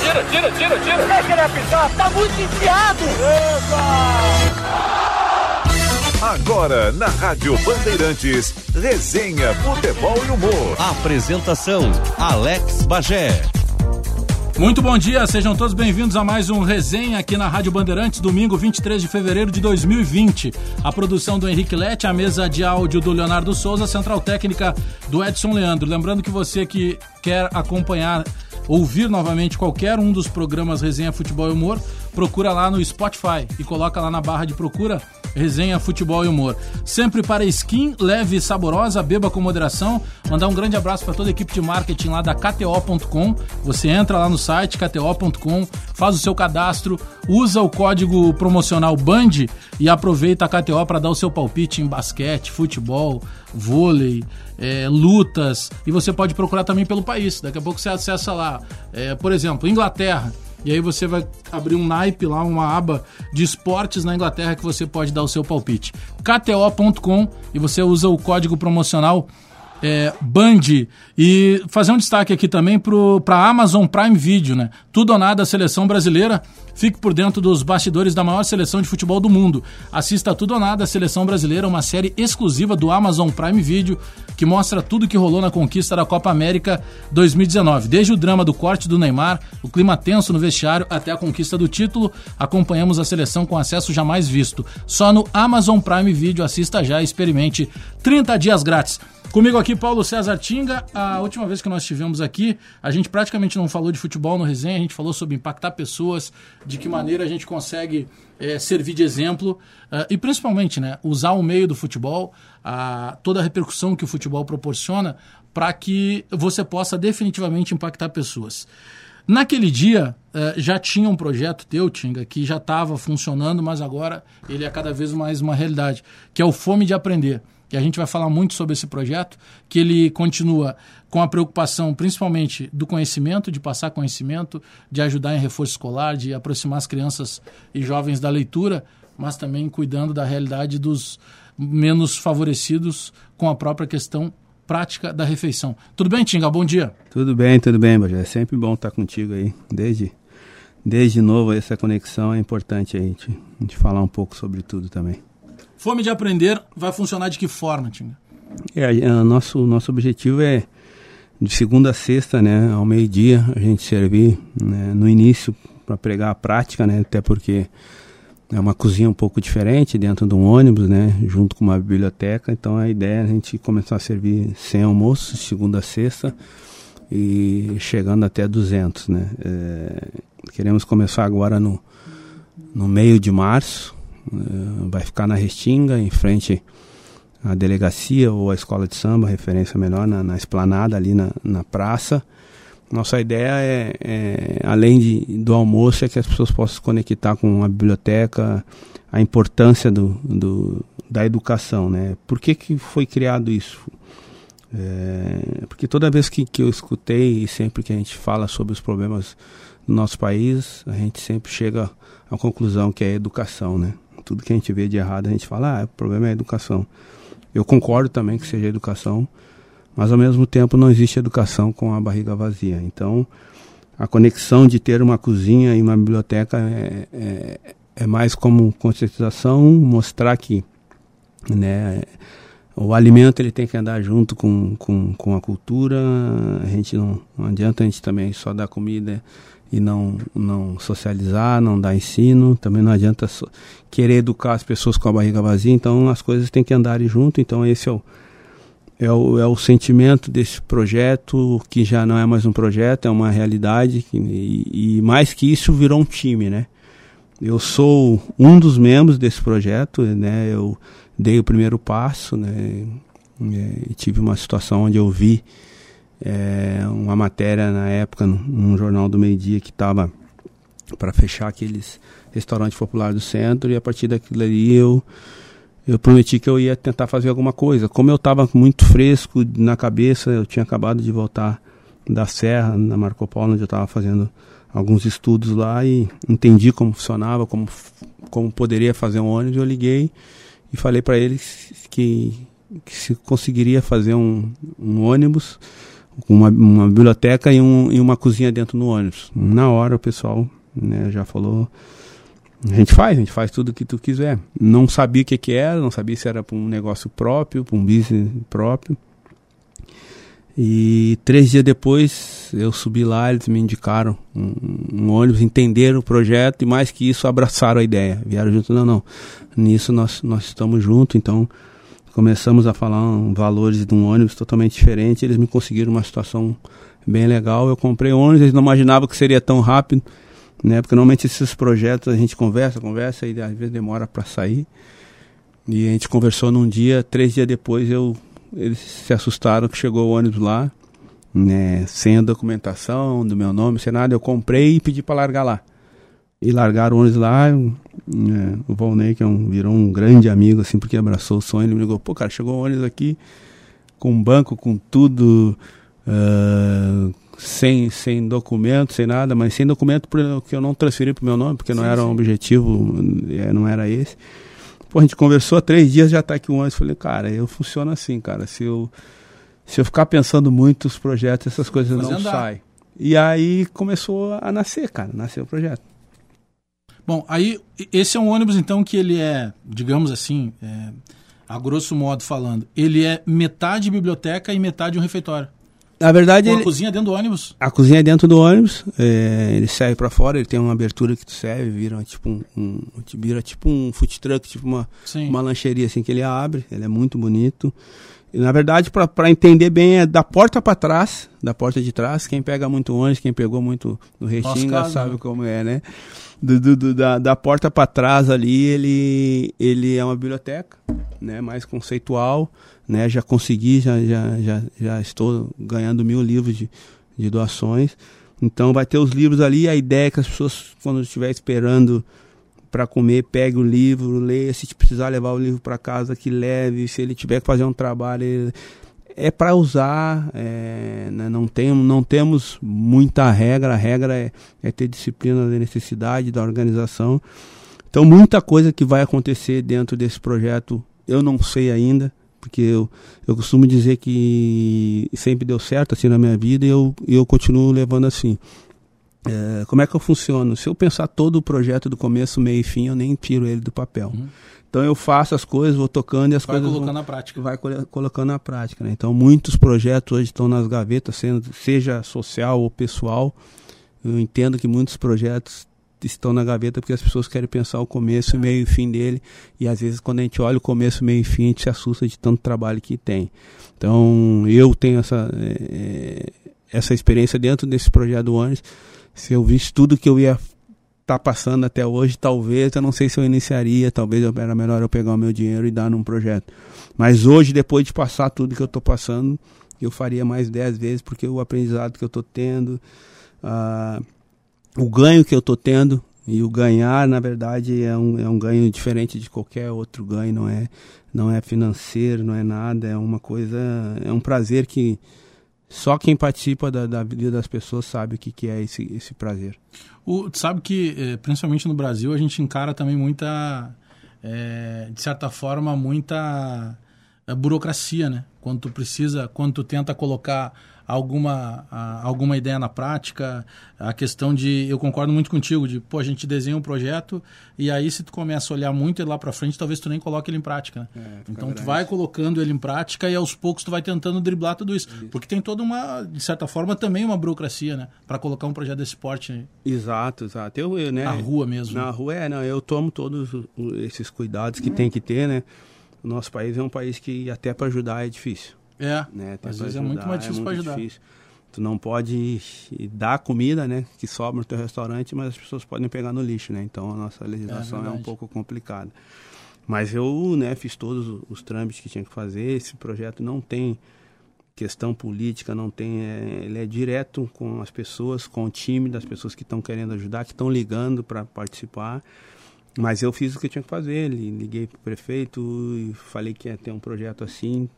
Tira, tira, tira, tira. Vai querer apitar? Tá muito enfiado. Agora, na Rádio Bandeirantes, resenha, futebol e humor. Apresentação, Alex Bagé. Muito bom dia, sejam todos bem-vindos a mais um resenha aqui na Rádio Bandeirantes, domingo 23 de fevereiro de 2020. A produção do Henrique Lete, a mesa de áudio do Leonardo Souza, a central técnica do Edson Leandro. Lembrando que você que quer acompanhar, ouvir novamente qualquer um dos programas Resenha Futebol e Humor, procura lá no Spotify e coloca lá na barra de procura resenha, futebol e humor. Sempre para skin leve e saborosa, beba com moderação. Mandar um grande abraço para toda a equipe de marketing lá da KTO.com. Você entra lá no site KTO.com, faz o seu cadastro, usa o código promocional BAND e aproveita a KTO para dar o seu palpite em basquete, futebol, vôlei, é, lutas. E você pode procurar também pelo país. Daqui a pouco você acessa lá, é, por exemplo, Inglaterra. E aí você vai abrir um naipe lá, uma aba de esportes na Inglaterra que você pode dar o seu palpite. KTO.com e você usa o código promocional é, Band e fazer um destaque aqui também para a Amazon Prime Video, né? Tudo ou nada, a seleção brasileira. Fique por dentro dos bastidores da maior seleção de futebol do mundo. Assista Tudo ou Nada, a Seleção Brasileira, uma série exclusiva do Amazon Prime Video que mostra tudo que rolou na conquista da Copa América 2019. Desde o drama do corte do Neymar, o clima tenso no vestiário, até a conquista do título, acompanhamos a seleção com acesso jamais visto. Só no Amazon Prime Video, assista já e experimente 30 dias grátis. Comigo aqui, Paulo César Tinga. A última vez que nós estivemos aqui, a gente praticamente não falou de futebol no resenha, a gente falou sobre impactar pessoas, de que maneira a gente consegue é, servir de exemplo uh, e principalmente né, usar o meio do futebol, toda a repercussão que o futebol proporciona para que você possa definitivamente impactar pessoas. Naquele dia uh, já tinha um projeto teu, Tinga, que já estava funcionando, mas agora ele é cada vez mais uma realidade, que é o Fome de Aprender. E a gente vai falar muito sobre esse projeto, que ele continua com a preocupação principalmente do conhecimento, de passar conhecimento, de ajudar em reforço escolar, de aproximar as crianças e jovens da leitura, mas também cuidando da realidade dos menos favorecidos com a própria questão prática da refeição. Tudo bem, Tinga? Bom dia. Tudo bem, tudo bem, Bajé. É sempre bom estar contigo aí. Desde, desde novo, essa conexão é importante a gente, a gente falar um pouco sobre tudo também. Fome de aprender vai funcionar de que forma, Tinga? É, o nosso, nosso objetivo é de segunda a sexta, né, ao meio-dia, a gente servir né, no início para pregar a prática, né, até porque é uma cozinha um pouco diferente dentro de um ônibus, né, junto com uma biblioteca. Então a ideia é a gente começar a servir sem almoço, segunda a sexta, e chegando até 200, né. É, queremos começar agora no, no meio de março, é, vai ficar na Restinga, em frente a delegacia ou a escola de samba, referência melhor, na, na esplanada ali na, na praça. Nossa ideia é, é, além de, do almoço, é que as pessoas possam se conectar com a biblioteca, a importância do, do, da educação, né? Por que, que foi criado isso? É, porque toda vez que, que eu escutei e sempre que a gente fala sobre os problemas do nosso país, a gente sempre chega à conclusão que é educação, né? Tudo que a gente vê de errado, a gente fala, ah, o problema é a educação. Eu concordo também que seja educação, mas ao mesmo tempo não existe educação com a barriga vazia. Então, a conexão de ter uma cozinha e uma biblioteca é, é, é mais como conscientização, mostrar que né, o alimento ele tem que andar junto com, com, com a cultura. A gente não, não adianta a gente também só dar comida e não, não socializar, não dar ensino. Também não adianta so, querer educar as pessoas com a barriga vazia. Então as coisas têm que andarem junto. Então esse é o, é o, é o sentimento desse projeto, que já não é mais um projeto, é uma realidade. Que, e, e mais que isso, virou um time, né? Eu sou um dos membros desse projeto, né? Eu dei o primeiro passo, né? É, tive uma situação onde eu vi é, uma matéria na época num jornal do meio-dia que estava para fechar aqueles restaurantes populares do centro e a partir daquilo ali eu eu prometi que eu ia tentar fazer alguma coisa. Como eu estava muito fresco na cabeça, eu tinha acabado de voltar da Serra, na Marco Polo, onde eu estava fazendo alguns estudos lá e entendi como funcionava, como, como poderia fazer um ônibus. Eu liguei e falei para eles que, que se conseguiria fazer um, um ônibus com uma, uma biblioteca e, um, e uma cozinha dentro do ônibus. Na hora o pessoal né, já falou, a gente faz, a gente faz tudo o que tu quiser. Não sabia o que, que era, não sabia se era para um negócio próprio, para um business próprio. E três dias depois eu subi lá, eles me indicaram um, um, ônibus, entenderam o projeto e mais que isso abraçaram a ideia. Vieram junto, não, não. Nisso nós, nós estamos juntos, então começamos a falar um, valores de um ônibus totalmente diferente. Eles me conseguiram uma situação bem legal. Eu comprei ônibus, eles não imaginavam que seria tão rápido, né? Porque normalmente esses projetos a gente conversa, conversa e às vezes demora para sair. E a gente conversou num dia, três dias depois eu eles se assustaram que chegou o ônibus lá, né, sem a documentação do meu nome, sem nada. Eu comprei e pedi para largar lá. E largaram o ônibus lá. Né, o Volney, que é um, virou um grande amigo, assim, porque abraçou o sonho. Ele me ligou: pô, cara, chegou o ônibus aqui com um banco, com tudo. Uh, sem, sem documento, sem nada, mas sem documento que eu não transferi para o meu nome, porque sim, não era sim. um objetivo, é, não era esse. Pô, a gente conversou há três dias, já está aqui um. Eu falei, cara, eu funciono assim, cara. Se eu, se eu ficar pensando muito os projetos, essas coisas não saem. E aí começou a nascer, cara, nasceu o projeto. Bom, aí esse é um ônibus então que ele é, digamos assim, é, a grosso modo falando, ele é metade biblioteca e metade um refeitório. Na verdade, ele, a cozinha dentro do ônibus. A cozinha é dentro do ônibus. É, ele serve para fora. Ele tem uma abertura que tu serve, vira tipo um, um vira tipo um food truck, tipo uma uma lancheria assim que ele abre. Ele é muito bonito. E, na verdade, para entender bem, é da porta para trás, da porta de trás. Quem pega muito ônibus, quem pegou muito no Restinga sabe né? como é, né? Do, do, do da, da porta para trás ali, ele ele é uma biblioteca, né? Mais conceitual né? Já consegui, já, já, já, já estou ganhando mil livros de, de doações. Então vai ter os livros ali, a ideia é que as pessoas, quando estiver esperando para comer, pegue o livro, leia, se precisar levar o livro para casa, que leve, se ele tiver que fazer um trabalho, ele... é para usar, é, né? não, tem, não temos muita regra, a regra é, é ter disciplina da necessidade, da organização. Então muita coisa que vai acontecer dentro desse projeto eu não sei ainda, porque eu, eu costumo dizer que sempre deu certo assim na minha vida e eu, eu continuo levando assim. É, como é que eu funciono? Se eu pensar todo o projeto do começo, meio e fim, eu nem tiro ele do papel. Uhum. Então eu faço as coisas, vou tocando e as vai coisas. Vai colocando vão, na prática. Vai colocando na prática. Né? Então muitos projetos hoje estão nas gavetas, sendo, seja social ou pessoal. Eu entendo que muitos projetos estão na gaveta porque as pessoas querem pensar o começo, meio e fim dele. E às vezes quando a gente olha o começo, meio e fim, a gente se assusta de tanto trabalho que tem. Então eu tenho essa, é, essa experiência dentro desse projeto do. Se eu visse tudo que eu ia estar tá passando até hoje, talvez, eu não sei se eu iniciaria, talvez era melhor eu pegar o meu dinheiro e dar num projeto. Mas hoje, depois de passar tudo que eu estou passando, eu faria mais dez vezes, porque o aprendizado que eu estou tendo, uh, o ganho que eu estou tendo e o ganhar na verdade é um, é um ganho diferente de qualquer outro ganho não é não é financeiro não é nada é uma coisa é um prazer que só quem participa da, da vida das pessoas sabe o que, que é esse, esse prazer. O, sabe que eh, principalmente no Brasil a gente encara também muita é, de certa forma muita eh, burocracia né quando tu precisa quando tu tenta colocar alguma, a, alguma ideia na prática, a questão de, eu concordo muito contigo, de, pô, a gente desenha um projeto e aí se tu começa a olhar muito ele lá para frente, talvez tu nem coloque ele em prática, né? É, então tu vai colocando ele em prática e aos poucos tu vai tentando driblar tudo isso, isso. porque tem toda uma, de certa forma, também uma burocracia, né? Para colocar um projeto desse porte. Exato, exato. Eu, eu, né? Na rua mesmo. Na rua, é, não, eu tomo todos esses cuidados que tem que ter, né? O nosso país é um país que até para ajudar é difícil. É, né? às vezes ajudar, é muito mais difícil é para ajudar. Difícil. Tu não pode dar comida, né, que sobra no teu restaurante, mas as pessoas podem pegar no lixo, né? Então a nossa legislação é, é um pouco complicada. Mas eu, né, fiz todos os trâmites que tinha que fazer. Esse projeto não tem questão política, não tem, é, ele é direto com as pessoas, com o time das pessoas que estão querendo ajudar, que estão ligando para participar. Mas eu fiz o que eu tinha que fazer, liguei para o prefeito e falei que ia ter um projeto assim,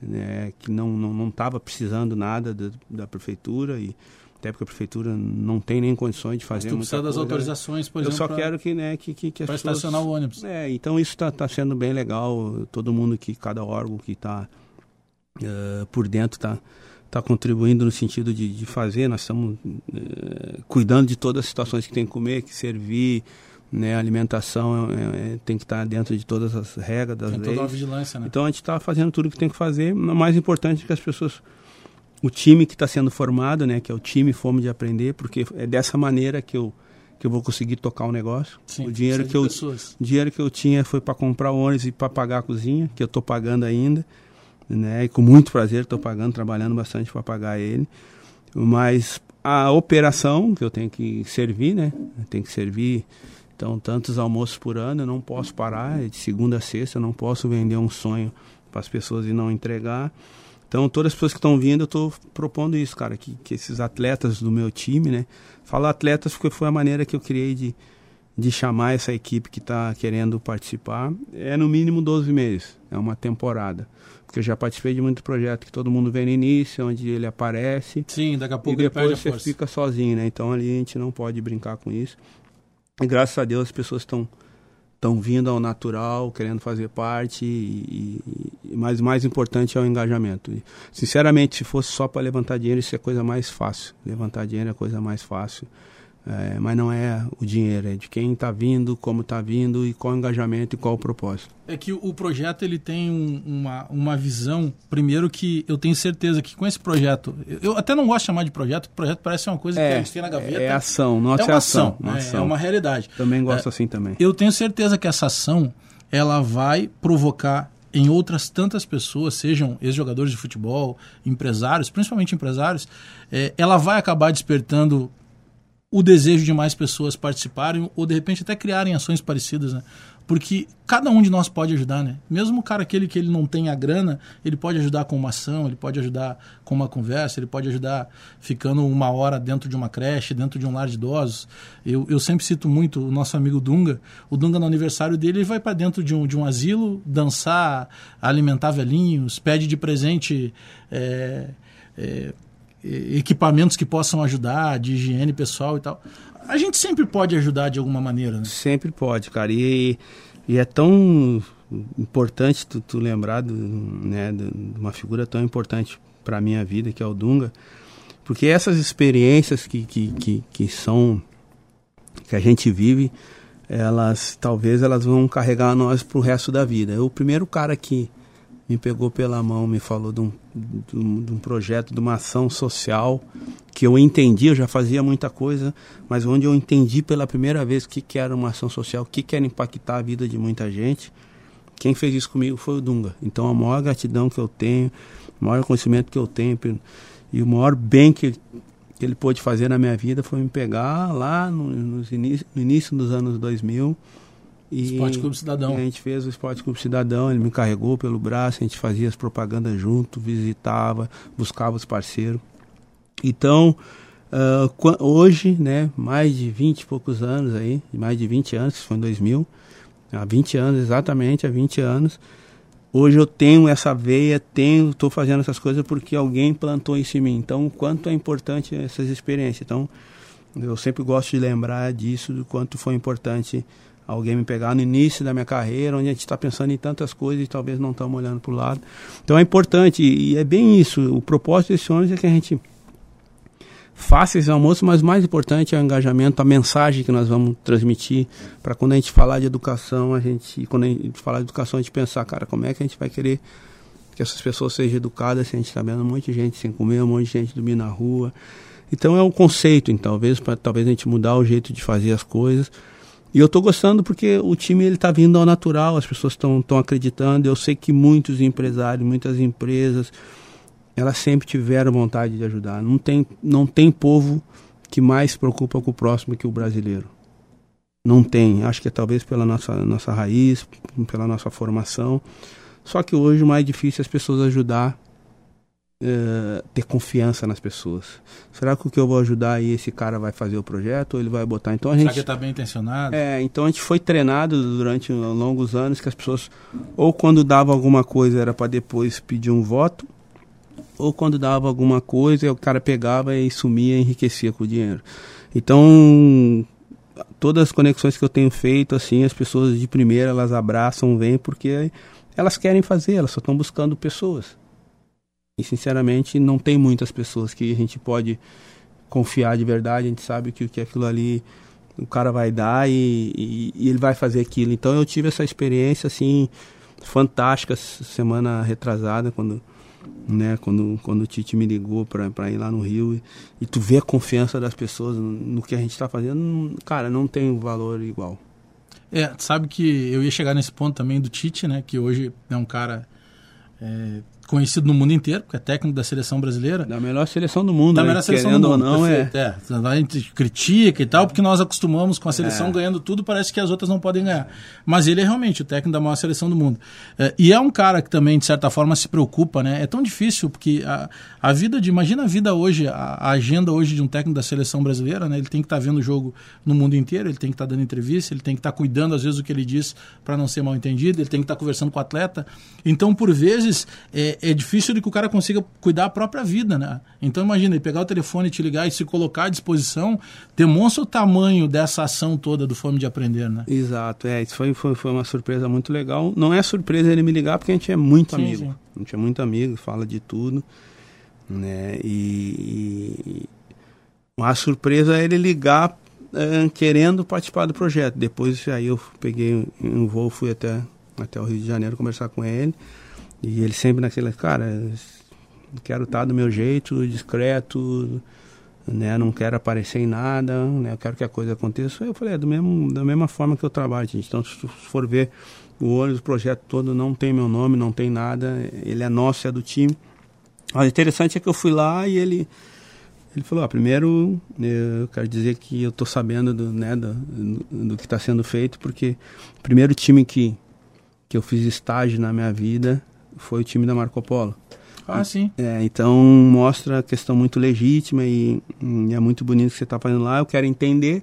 né, que não não não estava precisando nada da, da, prefeitura e até porque a prefeitura não tem nem condições de fazer. Mas tu precisa das coisa. autorizações, por Eu exemplo. Eu só quero que né que que, que as para pessoas... estacionar o ônibus. É, então isso está tá sendo bem legal. Todo mundo que cada órgão que está uh, por dentro está tá contribuindo no sentido de, de fazer, nós estamos é, cuidando de todas as situações que tem que comer, que servir, né, a alimentação é, é, tem que estar dentro de todas as regras das Tem leis. toda uma vigilância, né? Então a gente está fazendo tudo o que tem que fazer. O mais importante é que as pessoas, o time que está sendo formado, né, que é o time Fome de Aprender, porque é dessa maneira que eu que eu vou conseguir tocar o negócio. Sim, o dinheiro que eu pessoas. dinheiro que eu tinha foi para comprar ônibus e para pagar a cozinha, que eu estou pagando ainda, né? E com muito prazer estou pagando, trabalhando bastante para pagar ele. Mas a operação que eu tenho que servir, né? Tenho que servir então tantos almoços por ano, eu não posso parar, de segunda a sexta, eu não posso vender um sonho para as pessoas e não entregar. Então, todas as pessoas que estão vindo, eu estou propondo isso, cara, que, que esses atletas do meu time, né? Falo atletas porque foi a maneira que eu criei de, de chamar essa equipe que está querendo participar. É no mínimo 12 meses, é uma temporada. Porque eu já participei de muito projeto que todo mundo vê no início, onde ele aparece. Sim, daqui a E pouco ele perde a depois você fica sozinho, né? Então ali a gente não pode brincar com isso. E graças a Deus as pessoas estão estão vindo ao natural, querendo fazer parte, e, e- mas o mais importante é o engajamento. E, sinceramente, se fosse só para levantar dinheiro, isso é a coisa mais fácil. Levantar dinheiro é a coisa mais fácil. É, mas não é o dinheiro, é de quem está vindo, como está vindo e qual o engajamento e qual o propósito. É que o projeto ele tem um- uma, uma visão, primeiro que eu tenho certeza que com esse projeto, eu, eu até não gosto de chamar de projeto, porque projeto parece uma coisa que a gente tem na gaveta. é ação, nossa é uma ação, uma é- ação. é uma realidade. Também gosto É, assim também. Eu tenho certeza que essa ação ela vai provocar em outras tantas pessoas, sejam ex-jogadores de futebol, empresários, principalmente empresários, eh, ela vai acabar despertando o desejo de mais pessoas participarem ou de repente até criarem ações parecidas, né? Porque cada um de nós pode ajudar, né? Mesmo o cara aquele que ele não tem a grana, ele pode ajudar com uma ação, ele pode ajudar com uma conversa, ele pode ajudar ficando uma hora dentro de uma creche, dentro de um lar de idosos. Eu, eu sempre cito muito o nosso amigo Dunga. O Dunga, no aniversário dele, ele vai para dentro de um, de um asilo, dançar, alimentar velhinhos, pede de presente é, é, equipamentos que possam ajudar, de higiene pessoal e tal. A gente sempre pode ajudar de alguma maneira, né? Sempre pode, cara. E, e é tão importante tu, tu lembrar do, né, de uma figura tão importante para minha vida, que é o Dunga, porque essas experiências que, que, que, que são que a gente vive, elas talvez elas vão carregar nós pro resto da vida. Eu, o primeiro cara que me pegou pela mão, me falou de um, de um, de um projeto, de uma ação social que eu entendi, eu já fazia muita coisa, mas onde eu entendi pela primeira vez o que, que era uma ação social, o que, que era impactar a vida de muita gente. Quem fez isso comigo foi o Dunga. Então a maior gratidão que eu tenho, o maior conhecimento que eu tenho e o maior bem que, que ele pôde fazer na minha vida foi me pegar lá no, início, no início dos anos 2000 e Esporte Clube Cidadão. a gente fez o Esporte Clube Cidadão, ele me carregou pelo braço, a gente fazia as propagandas junto, visitava, buscava os parceiros. Então, qua- hoje, né, mais de 20 e poucos anos aí, mais de 20 anos, foi em 2000, há 20 anos, exatamente há 20 anos, hoje eu tenho essa veia, tenho, estou fazendo essas coisas porque alguém plantou isso em mim. Então, o quanto é importante essas experiências. Então, eu sempre gosto de lembrar disso, do quanto foi importante alguém me pegar no início da minha carreira, onde a gente está pensando em tantas coisas e talvez não estamos olhando para o lado. Então é importante, e é bem isso. O propósito desse ônibus é que a gente faça esse almoço, mas mais importante é o engajamento, a mensagem que nós vamos transmitir para quando a gente falar de educação, a gente, quando a gente falar de educação, a gente pensar, cara, como é que a gente vai querer que essas pessoas sejam educadas se a gente está vendo um monte de gente sem comer, um monte de gente dormir na rua. Então é um conceito, então, talvez para talvez a gente mudar o jeito de fazer as coisas. E eu estou gostando porque o time ele está vindo ao natural, as pessoas estão acreditando. Eu sei que muitos empresários, muitas empresas, elas sempre tiveram vontade de ajudar. Não tem, não tem povo que mais se preocupa com o próximo que o brasileiro. Não tem. Acho que é talvez pela nossa, nossa raiz, pela nossa formação. Só que hoje o mais difícil é as pessoas ajudar, eh, ter confiança nas pessoas. Será que o que eu vou ajudar aí esse cara vai fazer o projeto ou ele vai botar? Então a Será gente que está bem intencionado? é, então a gente foi treinado durante longos anos que as pessoas, ou quando dava alguma coisa era para depois pedir um voto, ou quando dava alguma coisa o cara pegava e sumia e enriquecia com o dinheiro. Então, todas as conexões que eu tenho feito, assim, as pessoas de primeira elas abraçam, vêm, porque elas querem fazer, elas só estão buscando pessoas. E sinceramente não tem muitas pessoas que a gente pode confiar de verdade, a gente sabe que o que aquilo ali o cara vai dar e, e, e, ele vai fazer aquilo. Então eu tive essa experiência assim fantástica semana retrasada quando né, quando, quando o Tite me ligou para ir lá no Rio e, e, tu vê a confiança das pessoas no, no que a gente está fazendo, cara, não tem valor igual. É, sabe que eu ia chegar nesse ponto também do Tite, né, que hoje é um cara é, conhecido no mundo inteiro, porque é técnico da seleção brasileira. Da melhor seleção do mundo, da né? melhor seleção do mundo, ou não, é. é. A gente critica e tal, porque nós acostumamos com a seleção é. ganhando tudo, parece que as outras não podem ganhar. Mas ele é realmente o técnico da maior seleção do mundo. É, e é um cara que também, de certa forma, se preocupa, né? É tão difícil, porque a, a vida de. Imagina a vida hoje, a, a agenda hoje de um técnico da seleção brasileira, né? Ele tem que estar tá vendo o jogo no mundo inteiro, ele tem que estar tá dando entrevista, ele tem que estar tá cuidando, às vezes, do que ele diz para não ser mal entendido, ele tem que estar tá conversando com o atleta. Então, por vezes, é, é difícil de que o cara consiga cuidar da própria vida, né? Então imagina, ele pegar o telefone, te ligar e se colocar à disposição, demonstra o tamanho dessa ação toda do Fome de Aprender, né? Exato, é, isso foi, foi, foi uma surpresa muito legal. Não é surpresa ele me ligar, porque a gente é muito sim, amigo. Sim. A gente é muito amigo, fala de tudo, né? E, e a surpresa é ele ligar é, querendo participar do projeto. Depois aí eu peguei um voo, fui até, até o Rio de Janeiro conversar com ele. E ele sempre naquele, cara, quero estar do meu jeito, discreto, né? Não quero aparecer em nada, né? Eu quero que a coisa aconteça. Eu falei, é do mesmo, da mesma forma que eu trabalho, gente. Então, se for ver o ônibus, o projeto todo não tem meu nome, não tem nada. Ele é nosso, é do time. O interessante é que eu fui lá e ele ele falou, ah, primeiro eu quero dizer que eu estou sabendo do, né, do, do que está sendo feito, porque o primeiro time que, que eu fiz estágio na minha vida foi o time da Marco Polo. Ah, sim. É, então mostra a questão muito legítima e, e é muito bonito o que você está fazendo lá. Eu quero entender.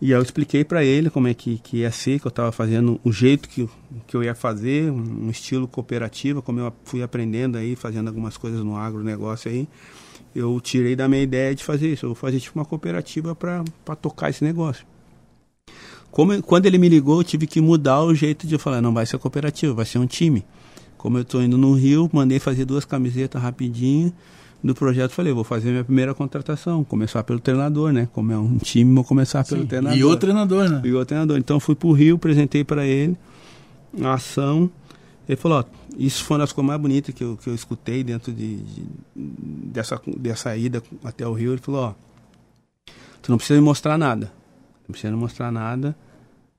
E eu expliquei para ele como é que, que ia ser, que eu estava fazendo, o jeito que, que eu ia fazer, um estilo cooperativo, como eu fui aprendendo aí, fazendo algumas coisas no agronegócio aí. Eu tirei da minha ideia de fazer isso. Eu vou fazer tipo uma cooperativa para tocar esse negócio. Como, quando ele me ligou, eu tive que mudar o jeito de eu falar, não vai ser cooperativa, vai ser um time. Como eu estou indo no Rio, mandei fazer duas camisetas rapidinho do projeto. Falei, vou fazer minha primeira contratação, começar pelo treinador, né? Como é um time, vou começar Sim, pelo treinador. E o treinador, né? E o treinador. Então fui para o Rio, apresentei para ele a ação. Ele falou, ó, isso foi uma das coisas mais bonitas que eu, que eu escutei dentro de, de, dessa, dessa ida até o Rio. Ele falou, ó, tu não precisa me mostrar nada. Não precisa me mostrar nada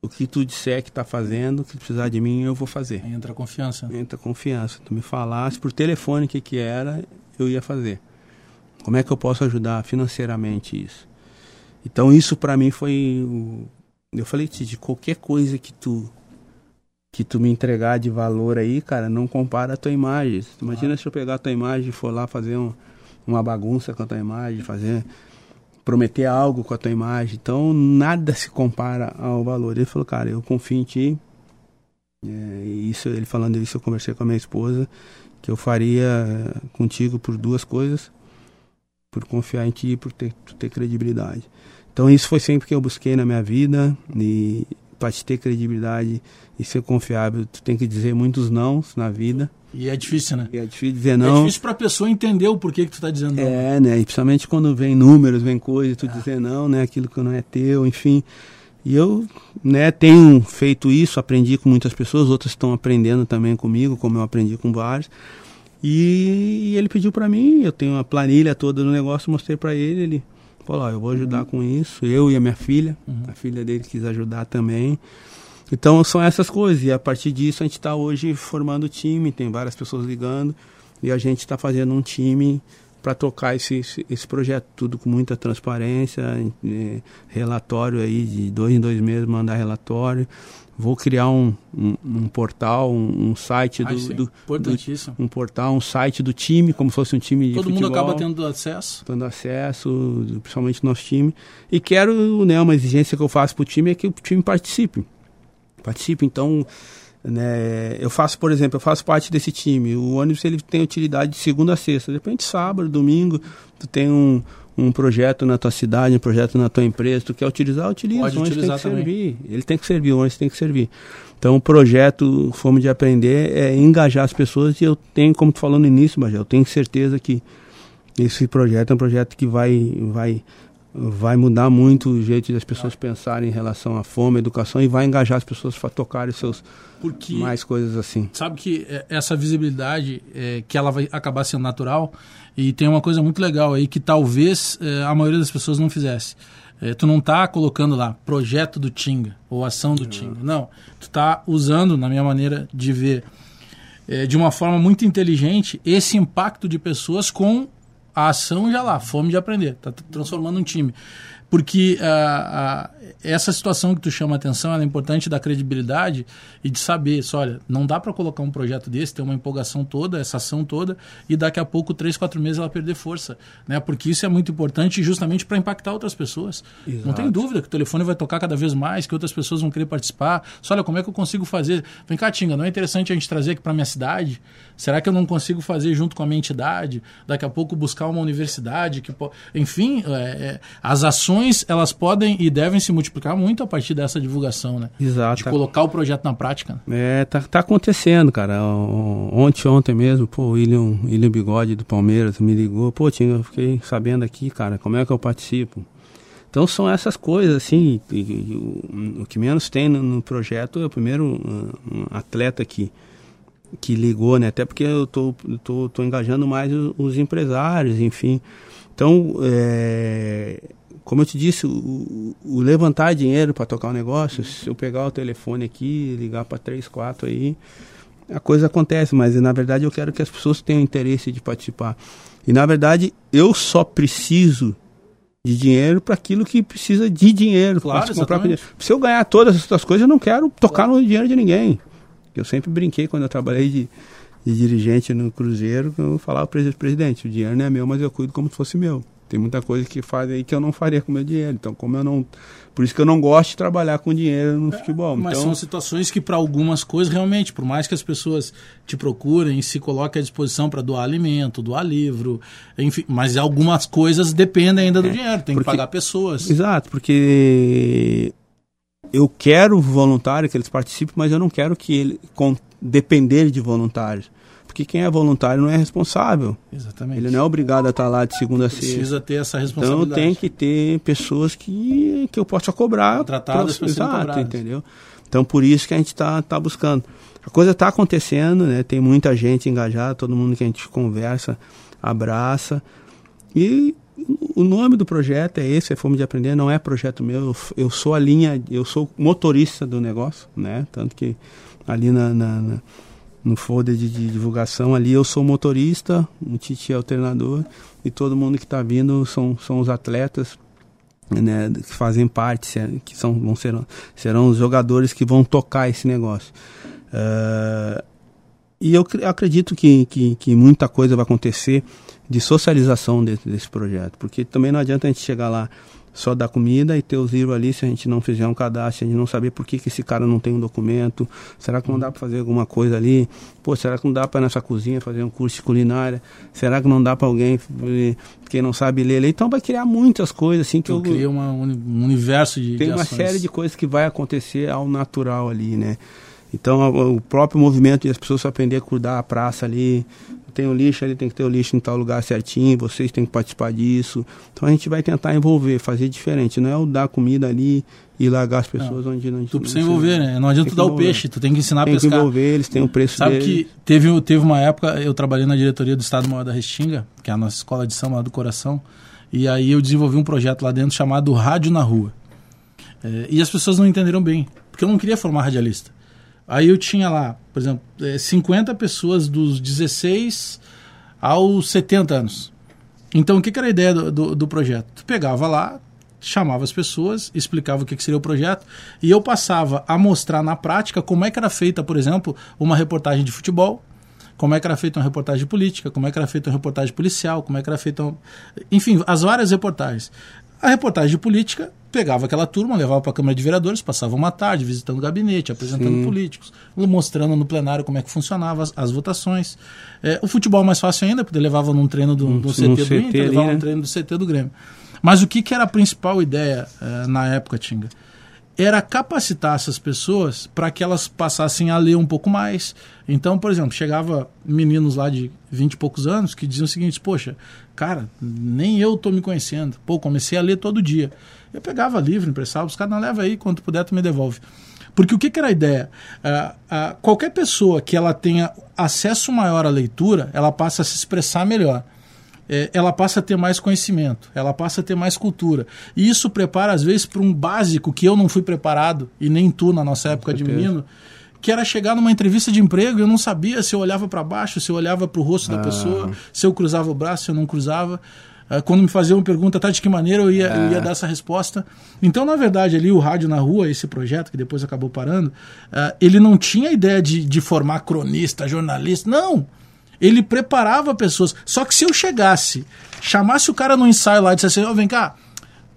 o que tu disser que tá fazendo, que precisar de mim, eu vou fazer. Entra confiança. Entra confiança. Tu me falasse por telefone o que que era, eu ia fazer. Como é que eu posso ajudar financeiramente isso? Então isso para mim foi eu falei de qualquer coisa que tu que tu me entregar de valor aí, cara, não compara a tua imagem. Imagina ah. se eu pegar a tua imagem e for lá fazer um, uma bagunça com a tua imagem, fazer prometer algo com a tua imagem. Então, nada se compara ao valor. Ele falou, cara, eu confio em ti. É, isso, ele falando isso, eu conversei com a minha esposa, que eu faria contigo por duas coisas. Por confiar em ti e por ter, por ter credibilidade. Então, isso foi sempre que eu busquei na minha vida. E para te ter credibilidade e ser confiável, tu tem que dizer muitos não na vida. E é difícil, né? E é difícil dizer não. É difícil para a pessoa entender o porquê que tu está dizendo não. É, né? E principalmente quando vem números, vem coisas, tu é. dizer não, né? Aquilo que não é teu, enfim. E eu, né, tenho feito isso, aprendi com muitas pessoas, outras estão aprendendo também comigo, como eu aprendi com vários. E, e ele pediu para mim, eu tenho uma planilha toda no negócio, mostrei para ele, ele Falou, ó, eu vou ajudar com isso, eu e a minha filha, uhum. a filha dele quis ajudar também. Então são essas coisas, e a partir disso a gente está hoje formando time, tem várias pessoas ligando, e a gente está fazendo um time para tocar esse, esse, esse, projeto, tudo com muita transparência, é, relatório aí de dois em dois meses, mandar relatório, vou criar um, um, um portal, um, um site do, ah, do, Importantíssimo. Do, um portal, um site do time, como se fosse um time Todo de mundo acaba tendo acesso. Tendo acesso, principalmente nosso time. E quero, né, uma exigência que eu faço para o time é que o time participe. Participe, então, né, eu faço, por exemplo, eu faço parte desse time. O ônibus ele tem utilidade de segunda a sexta. De repente, sábado, domingo, tu tem um, um projeto na tua cidade, um projeto na tua empresa, tu quer utilizar, utiliza. Pode o ônibus utilizar tem que também. servir. Ele tem que servir, o ônibus tem que servir. Então o projeto Fome de Aprender é engajar as pessoas e eu tenho, como tu falou no início, Bagé, eu tenho certeza que esse projeto é um projeto que vai, vai, vai mudar muito o jeito das pessoas pensarem em relação à fome, à educação e vai engajar as pessoas para tocarem seus Porque mais coisas assim. sabe que é, essa visibilidade é, que ela vai acabar sendo natural e tem uma coisa muito legal aí que talvez é, a maioria das pessoas não fizesse. É, tu não tá colocando lá projeto do Tinga ou ação do Tinga. Não. Tu tá usando, na minha maneira de ver, é, de uma forma muito inteligente, esse impacto de pessoas com a ação já lá, fome de aprender. Tá transformando um time. Porque ah, ah, essa situação que tu chama a atenção ela é importante da credibilidade e de saber, só, olha, não dá para colocar um projeto desse, ter uma empolgação toda, essa ação toda, e daqui a pouco, três, quatro meses, ela perder força. Né? Porque isso é muito importante justamente para impactar outras pessoas. Não tem dúvida que o telefone vai tocar cada vez mais, que outras pessoas vão querer participar. Só, olha, como é que eu consigo fazer? Vem cá, Tinga, não é interessante a gente trazer aqui para minha cidade? Será que eu não consigo fazer junto com a minha entidade? Daqui a pouco buscar uma universidade que po... Enfim, é, é, as ações elas podem e devem se multiplicar muito a partir dessa divulgação, né? Exato. De colocar o projeto na prática. É, tá, tá acontecendo, cara. Ontem, ontem mesmo, pô, o William, William Bigode do Palmeiras me ligou. Pô, eu fiquei sabendo aqui, cara, como é que eu participo. Então são essas coisas, assim, e, e, o, o, que menos tem no, no, projeto é o primeiro um, atleta que, que ligou, né? Até porque eu tô, tô, tô engajando mais os, os empresários, enfim. Então, é, como eu te disse, o, o levantar dinheiro para tocar o um negócio, se eu pegar o telefone aqui, ligar para três, quatro aí, a coisa acontece, mas na verdade eu quero que as pessoas tenham interesse de participar. E na verdade eu só preciso de dinheiro para aquilo que precisa de dinheiro. Claro, comprar Se eu ganhar todas essas coisas, eu não quero tocar claro. no dinheiro de ninguém. Eu sempre brinquei quando eu trabalhei de, de dirigente no Cruzeiro, eu falava para o presidente, o dinheiro não é meu, mas eu cuido como se fosse meu. Tem muita coisa que faz aí que eu não faria com meu dinheiro. Então, como eu não. Por isso que eu não gosto de trabalhar com dinheiro no futebol. Mas então, são situações que, para algumas coisas, realmente, por mais que as pessoas te procurem e se coloquem à disposição para doar alimento, doar livro, enfim, mas algumas coisas dependem ainda do é, dinheiro, tem porque, que pagar pessoas. Exato, porque eu quero voluntário que eles participem, mas eu não quero que ele com, depender de voluntários. Porque quem é voluntário não é responsável. Exatamente. Ele não é obrigado a estar lá de segunda a sexta. Precisa ter essa responsabilidade. Então tem que ter pessoas que, que eu possa cobrar. Contratadas para Exato, entendeu? Então por isso que a gente está tá buscando. A coisa está acontecendo, né? Tem muita gente engajada, todo mundo que a gente conversa, abraça. E o nome do projeto é esse, é Fome de Aprender, não é projeto meu, eu, eu sou a linha, eu sou motorista do negócio, né? Tanto que ali na, na, na no folder de, de, divulgação ali eu sou motorista, o Titi é o treinador e todo mundo que está vindo são, são os atletas né, que fazem parte, que são, vão ser, serão os jogadores que vão tocar esse negócio. Uh, e eu acredito que, que, que, muita coisa vai acontecer de socialização desse, desse projeto, porque também não adianta a gente chegar lá só dar comida e ter os livros ali se a gente não fizer um cadastro, a gente não saber por que, que esse cara não tem um documento, será que não dá para fazer alguma coisa ali? Pô, será que não dá para nessa cozinha fazer um curso de culinária? Será que não dá para alguém que não sabe ler? Então vai criar muitas coisas assim que então, eu cria uma, um universo de tem de uma ações. série de coisas que vai acontecer ao natural ali, né? Então o próprio movimento de as pessoas aprender a cuidar a praça ali, tem o lixo ali, tem que ter o lixo em tal lugar certinho, vocês têm que participar disso. Então a gente vai tentar envolver, fazer diferente. Não é o dar comida ali e largar as pessoas não, onde não Tu precisa envolver, né? Não adianta tu dar o peixe, tu tem que ensinar tem a pescar. Tem que envolver, eles têm o preço Sabe deles. que teve, teve uma época, eu trabalhei na diretoria do Estado Maior da Restinga, que é a nossa escola de samba lá do coração, e aí eu desenvolvi um projeto lá dentro chamado Rádio na Rua. É, e as pessoas não entenderam bem, porque eu não queria formar radialista. Aí eu tinha lá, por exemplo, é, 50 pessoas dos 16 aos 70 anos. Então, o que, era a ideia do, do, do, projeto? Tu pegava lá, chamava as pessoas, explicava o que, que seria o projeto, e eu passava a mostrar na prática como é que era feita, por exemplo, uma reportagem de futebol, como é que era feita uma reportagem política, como é que era feita uma reportagem policial, como é que era feita. Uma... Enfim, as várias reportagens. A reportagem de política pegava aquela turma, levava para a Câmara de Vereadores, passava uma tarde visitando o gabinete, apresentando Sim. políticos, mostrando no plenário como é que funcionava as, as votações. É, o futebol mais fácil ainda, porque levava num treino do, do CT do Inter, levava né? num treino do CT do Grêmio. Mas o que, que era a principal ideia é, na época, Tinga? Era capacitar essas pessoas para que elas passassem a ler um pouco mais. Então, por exemplo, chegava meninos lá de 20 e poucos anos que diziam o seguinte: Poxa, cara, nem eu estou me conhecendo. Pô, comecei a ler todo dia. Eu pegava livro, emprestava, os caras não leva aí, quando puder tu me devolve. Porque o que, que era a ideia? Uh, uh, qualquer pessoa que ela tenha acesso maior à leitura, ela passa a se expressar melhor. É, ela passa a ter mais conhecimento, ela passa a ter mais cultura. E isso prepara, às vezes, para um básico que eu não fui preparado, e nem tu na nossa época de menino, que era chegar numa entrevista de emprego e eu não sabia se eu olhava para baixo, se eu olhava para o rosto ah. da pessoa, se eu cruzava o braço, se eu não cruzava. Ah, quando me faziam uma pergunta, tá, de que maneira eu ia, é. eu ia é. dar essa resposta. Então, na verdade, ali o Rádio na Rua, esse projeto que depois acabou parando, uh, ele não tinha ideia de, de formar cronista, jornalista, não. Ele preparava pessoas. Só que se eu chegasse, chamasse o cara no ensaio lá e dissesse assim, oh, vem cá,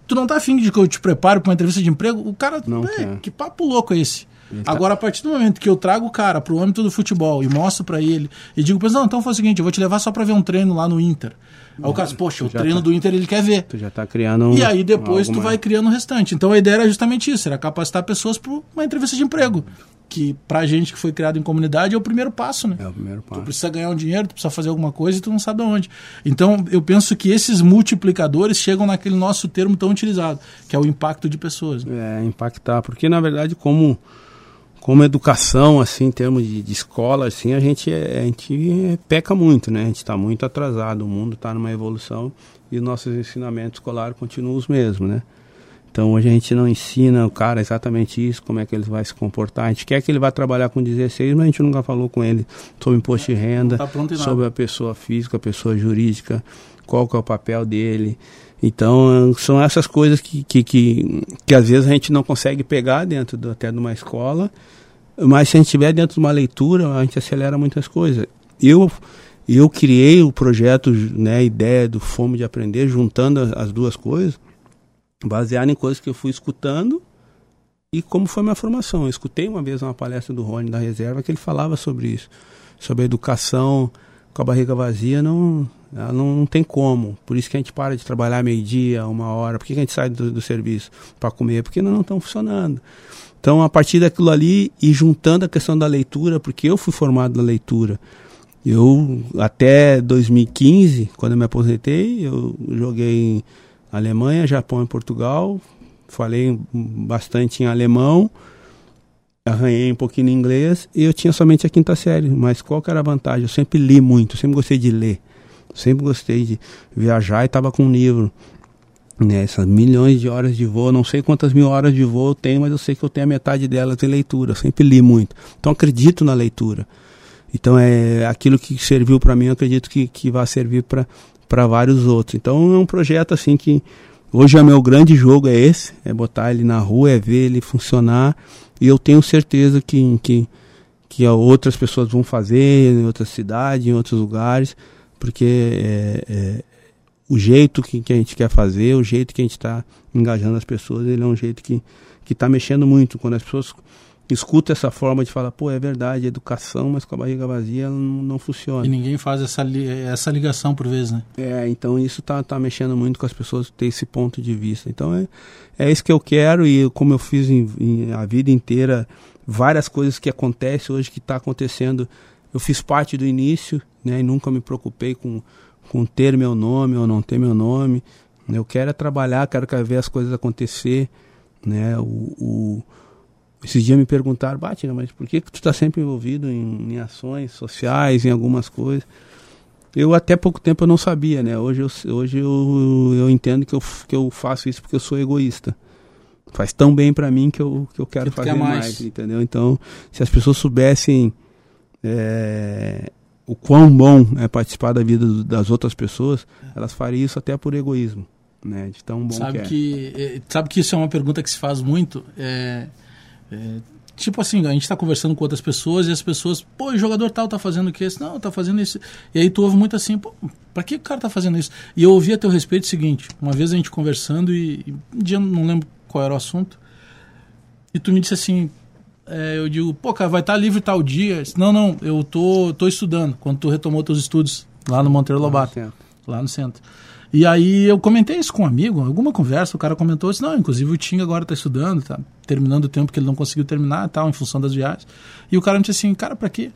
tu não tá afim de que eu te prepare para uma entrevista de emprego? O cara, não é, que papo louco é esse? Tá. Agora, a partir do momento que eu trago o cara para o âmbito do futebol e mostro para ele, e digo, pois não, então faz o seguinte, eu vou te levar só para ver um treino lá no Inter. Aí o cara, poxa, o treino tá, do Inter ele quer ver. Tu já tá criando um, E aí depois tu vai criando o restante. Então a ideia era justamente isso, era capacitar pessoas para uma entrevista de emprego. Que pra gente que foi criado em comunidade é o primeiro passo, né? É o primeiro passo. Tu precisa ganhar um dinheiro, tu precisa fazer alguma coisa e tu não sabe aonde. Então eu penso que esses multiplicadores chegam naquele nosso termo tão utilizado, que é o impacto de pessoas. Né? É, impactar. Porque na verdade, como como educação, assim, em termos de, de escola, assim, a gente, é, a gente peca muito, né? A gente está muito atrasado, o mundo está numa evolução e os nossos ensinamentos escolares continuam os mesmos, né? Então hoje a gente não ensina o cara exatamente isso, como é que ele vai se comportar. A gente quer que ele vá trabalhar com 16, mas a gente nunca falou com ele sobre imposto de renda, tá sobre a pessoa física, a pessoa jurídica, qual que é o papel dele. Então são essas coisas que, que, que, que às vezes a gente não consegue pegar dentro do, até de uma escola mas se a gente estiver dentro de uma leitura, a gente acelera muitas coisas. Eu eu criei o projeto, né, a ideia do Fome de Aprender, juntando as duas coisas, baseado em coisas que eu fui escutando e como foi minha formação. Eu escutei uma vez uma palestra do Rony da Reserva que ele falava sobre isso, sobre a educação com a barriga vazia, não, não, não tem como. Por isso que a gente para de trabalhar meio-dia, uma hora. Por que a gente sai do, do serviço para comer? Porque não estão funcionando. Então, a partir daquilo ali e juntando a questão da leitura, porque eu fui formado na leitura. Eu, até 2015, quando eu me aposentei, eu joguei Alemanha, Japão e Portugal. Falei bastante em alemão, arranhei um pouquinho em inglês e eu tinha somente a quinta série. Mas qual que era a vantagem? Eu sempre li muito, sempre gostei de ler. Sempre gostei de viajar e estava com um livro né, essas milhões de horas de voo, não sei quantas mil horas de voo eu tenho, mas eu sei que eu tenho a metade delas em leitura, eu sempre li muito. Então acredito na leitura. Então é aquilo que serviu para mim, eu acredito que, que vai servir para vários outros. Então é um projeto assim que hoje é meu grande jogo é esse, é botar ele na rua, é ver ele funcionar e eu tenho certeza que, que, que outras pessoas vão fazer em outras cidades, em outros lugares, porque é, é o jeito que, que a gente quer fazer, o jeito que a gente está engajando as pessoas, ele é um jeito que está mexendo muito. Quando as pessoas escutam essa forma de falar, pô, é verdade, educação, mas com a barriga vazia não, não funciona. E ninguém faz essa, li essa ligação por vezes, né? É, então isso está tá mexendo muito com as pessoas ter esse ponto de vista. Então é, é isso que eu quero e como eu fiz em, em a vida inteira, várias coisas que acontecem hoje, que está acontecendo, eu fiz parte do início, né, e nunca me preocupei com com ter meu nome ou não ter meu nome. Eu quero é trabalhar, quero ver as coisas acontecer. Né? O, o, esses dias me perguntaram, Batina, mas por que, que tu está sempre envolvido em, em, ações sociais, em algumas coisas? Eu até pouco tempo eu não sabia, né? Hoje eu, hoje eu, eu entendo que eu, que eu faço isso porque eu sou egoísta. Faz tão bem para mim que eu, que eu quero que fazer mais. mais. entendeu? Então, se as pessoas soubessem é, o quão bom é participar da vida das outras pessoas, elas fariam isso até por egoísmo, né? De tão bom sabe que, que é. sabe que isso é uma pergunta que se faz muito. É, é, tipo assim, a gente tá conversando com outras pessoas e as pessoas, pô, o jogador tal tá fazendo o quê? Não, tá fazendo isso. E aí tu ouve muito assim, pô, pra que o cara tá fazendo isso? E eu ouvi a teu respeito o seguinte, uma vez a gente conversando e, e um dia não lembro qual era o assunto, e tu me disse assim, é, eu digo, pô, cara, vai estar tá livre tal dia. Disse, não, não, eu tô, tô estudando. Quando tu retomou teus estudos lá no Monteiro Lobato, lá no, lá no centro. E aí eu comentei isso com um amigo, alguma conversa, o cara comentou isso, não, inclusive o Tim agora está estudando, tá terminando o tempo que ele não conseguiu terminar tal, em função das viagens. E o cara me disse assim, cara, para quê?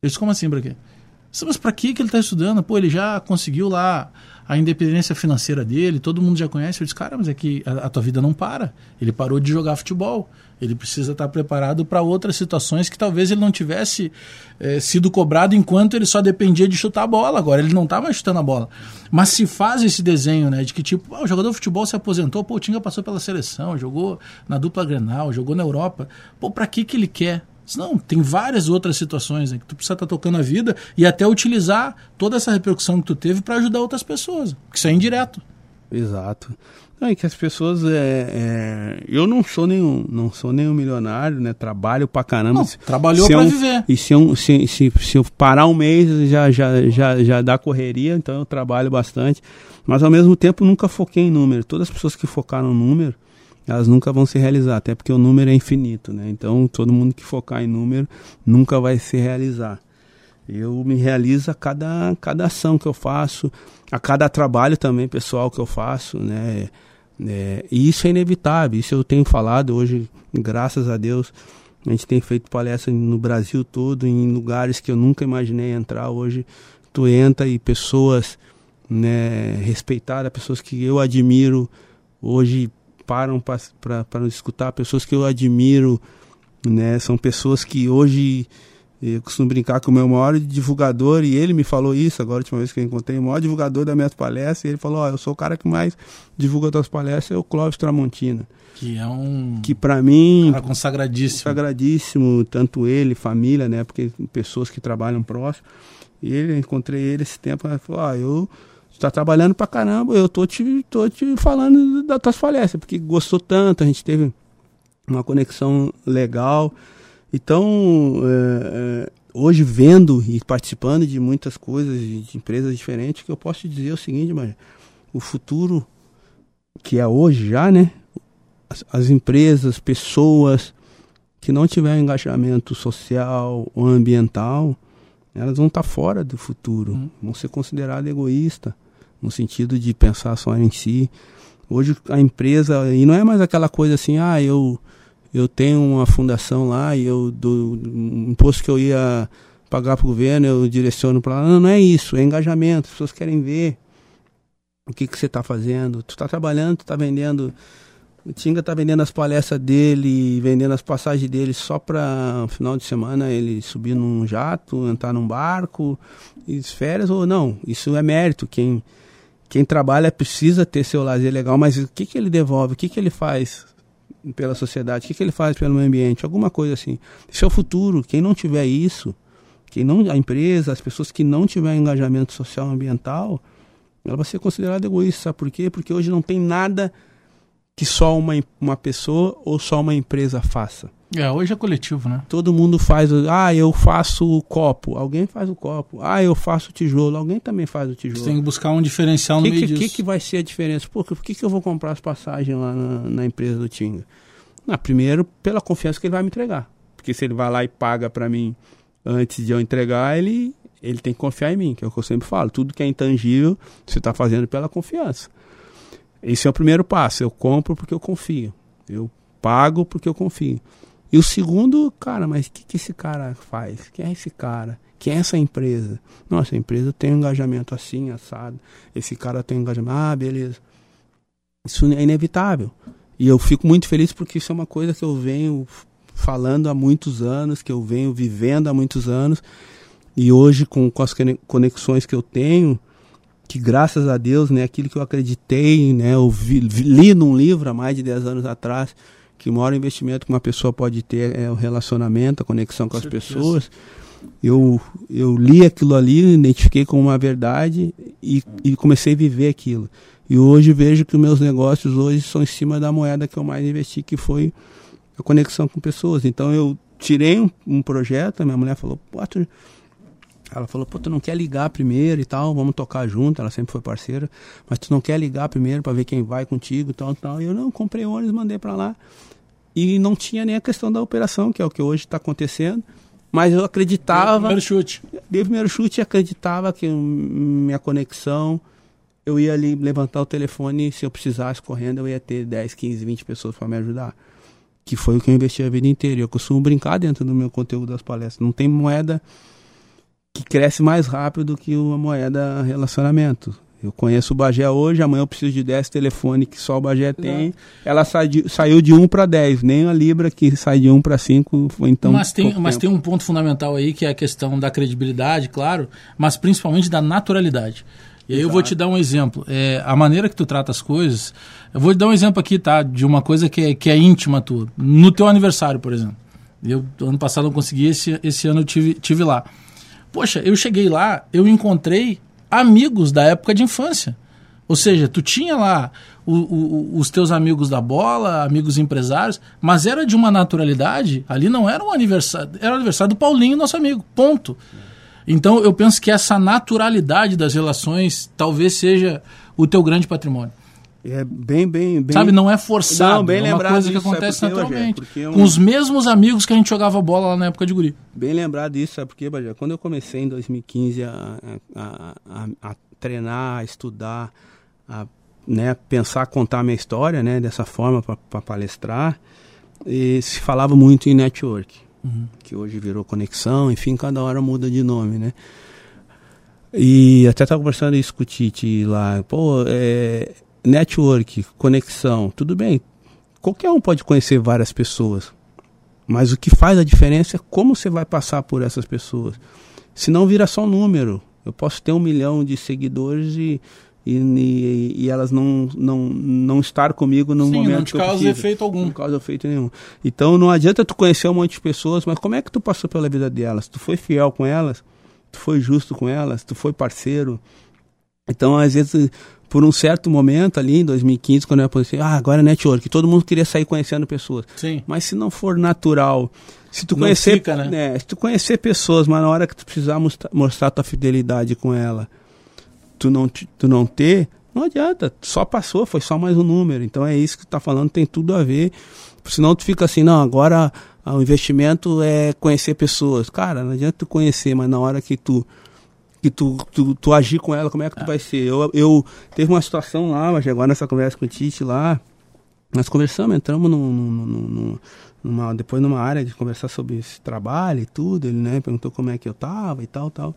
Eu disse, como assim, para quê? Disse, mas para que ele está estudando? Pô, ele já conseguiu lá a independência financeira dele, todo mundo já conhece. Eu disse, cara, mas é que a, a tua vida não para. Ele parou de jogar futebol. Ele precisa estar preparado para outras situações que talvez ele não tivesse é, sido cobrado enquanto ele só dependia de chutar a bola. Agora ele não está mais chutando a bola. Mas se faz esse desenho, né, de que tipo, ah, o jogador de futebol se aposentou, pô, o Tinga passou pela seleção, jogou na dupla Grenal, jogou na Europa. Pô, para que que ele quer? Não, tem várias outras situações né, que tu precisa estar tá tocando a vida e até utilizar toda essa repercussão que tu teve para ajudar outras pessoas, que isso é indireto. Exato. Não, é que as pessoas. É, é, eu não sou nenhum, não sou nenhum milionário, né? Trabalho pra caramba. Não, trabalhou para um, viver. E se eu, se, se, se eu parar um mês já, já, já, já dá correria, então eu trabalho bastante. Mas ao mesmo tempo nunca foquei em número. Todas as pessoas que focaram no número, elas nunca vão se realizar, até porque o número é infinito, né? Então todo mundo que focar em número nunca vai se realizar. Eu me realizo a cada, cada ação que eu faço, a cada trabalho também pessoal que eu faço, né? É, e isso é inevitável, isso eu tenho falado hoje, graças a Deus. A gente tem feito palestra no Brasil todo, em lugares que eu nunca imaginei entrar. Hoje tu entra e pessoas né, respeitadas, pessoas que eu admiro, hoje param para nos escutar, pessoas que eu admiro, né, são pessoas que hoje eu costumo brincar com o meu maior divulgador, e ele me falou isso agora, a última vez que eu encontrei, o maior divulgador das minhas palestras, e ele falou, ó, oh, eu sou o cara que mais divulga das palestras, é o Clóvis Tramontina. Que é um... Que para mim... Cara consagradíssimo. Consagradíssimo, tanto ele, família, né, porque pessoas que trabalham próximo. E ele, encontrei ele esse tempo, ele falou, ó, oh, eu está trabalhando pra caramba, eu tô te, tô te falando das tuas palestras, porque gostou tanto, a gente teve uma conexão legal, então, é, é, hoje vendo e participando de muitas coisas, de empresas diferentes, que eu posso te dizer o seguinte, mas o futuro que é hoje já, né? As, as empresas, pessoas que não tiverem engajamento social ou ambiental, elas vão estar fora do futuro, uhum. vão ser consideradas egoístas, no sentido de pensar só em si. Hoje a empresa, e não é mais aquela coisa assim, ah, eu eu tenho uma fundação lá e eu do, do imposto que eu ia pagar para o governo eu direciono para lá. Não, não é isso, é engajamento. As pessoas querem ver o que, que você está fazendo. Tu está trabalhando, tu está vendendo. O Tinga está vendendo as palestras dele, vendendo as passagens dele só para final de semana ele subir num jato, entrar num barco, e férias ou não. Isso é mérito. Quem, quem trabalha precisa ter seu lazer legal, mas o que, que ele devolve? O que, que ele faz? pela sociedade, o que, que ele faz pelo meio ambiente, alguma coisa assim. Isso é o futuro. Quem não tiver isso, quem não, a empresa, as pessoas que não tiverem engajamento social ambiental, ela vai ser considerada egoísta. Sabe por quê? Porque hoje não tem nada que só uma, uma pessoa ou só uma empresa faça. É, hoje é coletivo, né? Todo mundo faz, ah, eu faço o copo, alguém faz o copo. Ah, eu faço o tijolo, alguém também faz o tijolo. Você tem que buscar um diferencial no que, meio que, disso. O que, que vai ser a diferença? Por, por que, que eu vou comprar as passagens lá na, na empresa do Tinga? Ah, primeiro, pela confiança que ele vai me entregar. Porque se ele vai lá e paga para mim antes de eu entregar, ele, ele tem que confiar em mim, que é o que eu sempre falo. Tudo que é intangível, você está fazendo pela confiança. Esse é o primeiro passo. Eu compro porque eu confio. Eu pago porque eu confio. E o segundo, cara, mas o que, que esse cara faz? Quem é esse cara? Quem é essa empresa? Nossa, a empresa tem um engajamento assim, assado. Esse cara tem um engajamento. Ah, beleza. Isso é inevitável. E eu fico muito feliz porque isso é uma coisa que eu venho falando há muitos anos, que eu venho vivendo há muitos anos. E hoje, com, com as conexões que eu tenho, que graças a Deus, né, aquilo que eu acreditei, né, eu vi, li num livro há mais de 10 anos atrás, que o maior investimento que uma pessoa pode ter é o relacionamento, a conexão com as pessoas. Eu, eu li aquilo ali, identifiquei como uma verdade e, e comecei a viver aquilo. E hoje vejo que os meus negócios hoje são em cima da moeda que eu mais investi, que foi a conexão com pessoas. Então eu tirei um, um projeto, a minha mulher falou, pô, tu... ela falou, pô, tu não quer ligar primeiro e tal, vamos tocar junto, ela sempre foi parceira, mas tu não quer ligar primeiro para ver quem vai contigo e tal, tal. E eu não, comprei ônibus, mandei para lá. E não tinha nem a questão da operação, que é o que hoje está acontecendo. Mas eu acreditava. Primeiro chute. Dei o primeiro chute e acreditava que minha conexão, eu ia ali levantar o telefone, se eu precisasse correndo, eu ia ter 10, 15, 20 pessoas para me ajudar que foi o que eu investi a vida inteira. Eu costumo brincar dentro do meu conteúdo das palestras. Não tem moeda que cresce mais rápido que uma moeda relacionamento. Eu conheço o Bagé hoje, amanhã eu preciso de 10 telefones que só o Bagé tem. Ela sai de, saiu de 1 para 10, nem a Libra que sai de 1 para 5 foi então. Mas tem, mas tem um ponto fundamental aí que é a questão da credibilidade, claro, mas principalmente da naturalidade. E aí eu vou te dar um exemplo. É, a maneira que tu trata as coisas. Eu vou te dar um exemplo aqui, tá? De uma coisa que é, que é íntima tua. No teu aniversário, por exemplo. Eu, ano passado, não consegui, esse, esse ano eu tive, tive lá. Poxa, eu cheguei lá, eu encontrei amigos da época de infância. Ou seja, tu tinha lá o, o, os teus amigos da bola, amigos empresários, mas era de uma naturalidade. Ali não era um aniversário, era o aniversário do Paulinho, nosso amigo. Ponto. Então eu penso que essa naturalidade das relações talvez seja o teu grande patrimônio. É bem, bem, bem. Sabe, não é forçado. Não, bem é uma coisa que acontece naturalmente. Bagé, com os mesmos amigos que a gente jogava bola lá na época de guri. Bem lembrado disso, sabe por quê, Bajé? Quando eu comecei em 2015 a, a, a, a treinar, a estudar, a né, pensar, contar a minha história né, dessa forma para palestrar, e se falava muito em network uhum. que hoje virou Conexão, enfim, cada hora muda de nome, né? E até estava conversando isso com o Tite lá, pô, é, network, conexão, tudo bem, qualquer um pode conhecer várias pessoas, mas o que faz a diferença é como você vai passar por essas pessoas. Senão vira só um número. Eu posso ter um milhão de seguidores e e, e, e, elas não, não, não estar comigo no Sim, momento não te que causa preciso. efeito algum. Não causa efeito nenhum. Então não adianta tu conhecer um monte de pessoas, mas como é que tu passou pela vida delas? Tu foi fiel com elas? Tu foi justo com elas? Tu foi parceiro? Então, às vezes, por um certo momento ali, em 2015, quando eu pensei, ah, agora é network, todo mundo queria sair conhecendo pessoas. Sim. Mas se não for natural, se tu conhecer, fica, né? né? se tu conhecer pessoas, mas na hora que tu precisar mostrar, mostrar tua fidelidade com ela, tu não, tu não ter, não adianta, só passou, foi só mais um número. Então é isso que tu tá falando, tem tudo a ver. Senão tu fica assim, não, agora o investimento é conhecer pessoas. Cara, não adianta tu conhecer, mas na hora que tu que tu, tu, tu agir com ela, como é que tu é. vai ser? Eu, eu teve uma situação lá, mas agora nessa conversa com o Tite lá, nós conversamos, entramos num, num, num, numa, depois numa área de conversar sobre esse trabalho e tudo, ele né, perguntou como é que eu tava e tal, tal.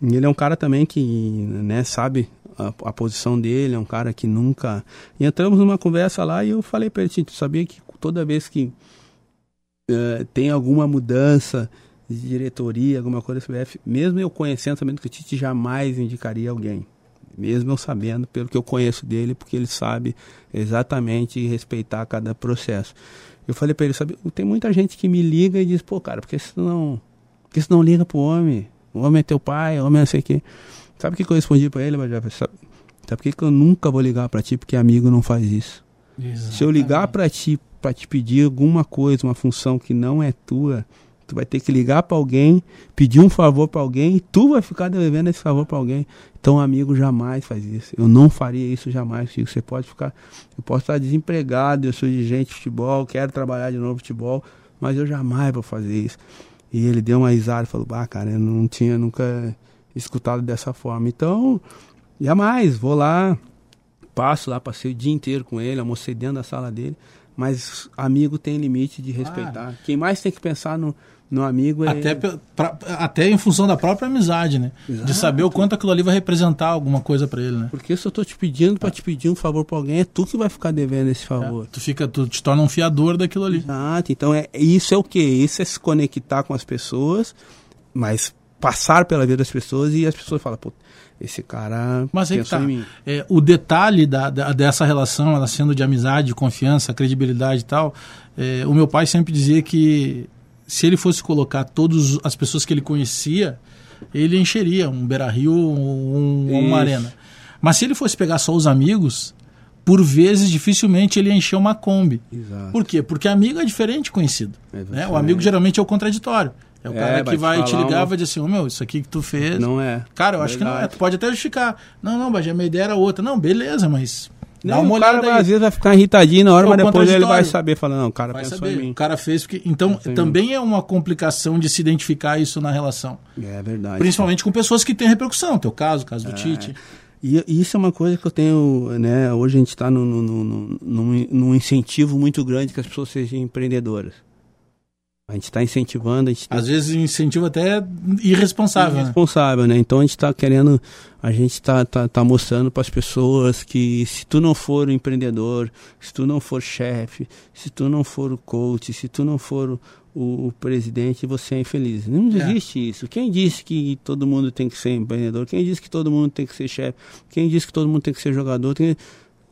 E ele é um cara também que, né, sabe a, a, posição dele, é um cara que nunca. E entramos numa conversa lá e eu falei para ele, tu sabia que toda vez que uh, tem alguma mudança de diretoria, alguma coisa do CBF, mesmo eu conhecendo, sabendo que o Tite jamais indicaria alguém. Mesmo eu sabendo, pelo que eu conheço dele, porque ele sabe exatamente respeitar cada processo. Eu falei para ele, sabe, tem muita gente que me liga e diz, pô, cara, por que você não, por que você não liga pro homem? O homem é teu pai, o homem é não sei o quê. Sabe o que, eu respondi para ele, Bajé? Sabe, sabe por que, que eu nunca vou ligar para ti? Porque amigo não faz isso. Exatamente. Se eu ligar para ti para te pedir alguma coisa, uma função que não é tua, tu vai ter que ligar para alguém, pedir um favor para alguém e tu vai ficar devendo esse favor para alguém. Então, amigo jamais faz isso. Eu não faria isso jamais, Chico. Você pode ficar, eu posso estar desempregado, eu sou dirigente de futebol, quero trabalhar de novo futebol, mas eu jamais vou fazer isso. E ele deu uma risada e falou: Ah, cara, eu não tinha nunca escutado dessa forma. Então, jamais, vou lá, passo lá, passei o dia inteiro com ele, almocei dentro da sala dele. Mas amigo tem limite de respeitar. Ah. Quem mais tem que pensar no, no amigo é... Até, pra, até em função da própria amizade, né? Exato. De saber o quanto aquilo ali vai representar alguma coisa para ele, né? Porque se eu tô te pedindo para te pedir um favor para alguém, é tu que vai ficar devendo esse favor. É, tu fica, tu te torna um fiador daquilo ali. Exato. Então é isso é o que? Isso é se conectar com as pessoas, mas passar pela vida das pessoas e as pessoas falam, pô, esse cara Mas aí tá. É, o detalhe da, da, dessa relação, ela sendo de amizade, confiança, credibilidade e tal, é, o meu pai sempre dizia que se ele fosse colocar todas as pessoas que ele conhecia, ele encheria um Beira Rio, um, uma arena. Mas se ele fosse pegar só os amigos, por vezes, dificilmente ele encheu uma Kombi. Exato. Por quê? Porque amigo é diferente de conhecido. É né? O amigo geralmente é o contraditório. É o É, cara que te vai te falar ligar e uma- vai dizer assim, ô meu, isso aqui que tu fez. Não é. Cara, eu acho que não é. Verdade. Tu pode até justificar. Não, não, Bagé, minha ideia era outra. Não, beleza, mas. Dá Não, uma o cara olhada às vezes vai ficar irritadinho na hora, É mas depois ele vai saber, falar, não, o cara Vai pensou saber. O cara fez porque. Então, Pensou também é uma complicação de se identificar isso na relação. É verdade. Principalmente com pessoas que têm repercussão. Teu caso, o caso É. do Tite. E, isso é uma coisa que eu tenho, né? Hoje a gente está num, num, num, num- num incentivo muito grande que as pessoas sejam empreendedoras. A gente está incentivando, a gente tá Às vezes incentivo até irresponsável, né? responsável, né? Então a gente está querendo, a gente está tá, tá mostrando para as pessoas que se tu não for o empreendedor, se tu não for chefe, se tu não for o coach, se tu não for o, o- presidente, você é infeliz. Não É. existe isso. Quem disse que todo mundo tem que ser empreendedor? Quem disse que todo mundo tem que ser chefe? Quem disse que todo mundo tem que ser jogador? Tem-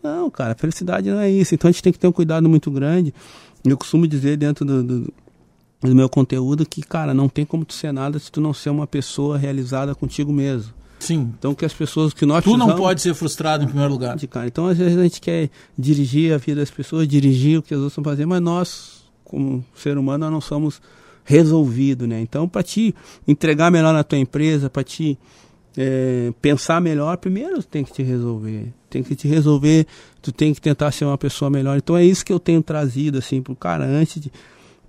Não, cara, felicidade não é isso. Então a gente tem que ter um cuidado muito grande. Eu costumo dizer dentro do- do, do meu conteúdo que, cara, não tem como tu ser nada se tu não ser uma pessoa realizada contigo mesmo. Sim. Então que as pessoas que nós Tu não pode ser frustrado em primeiro lugar. de cara. Então às vezes a gente quer dirigir a vida das pessoas, dirigir o que as outras estão fazendo, mas nós, como ser humano, nós não somos resolvidos, né? Então para te entregar melhor na tua empresa, para te é, pensar melhor, primeiro tem que te resolver. Tem que te resolver, tu tem que tentar ser uma pessoa melhor. Então é isso que eu tenho trazido assim pro cara antes de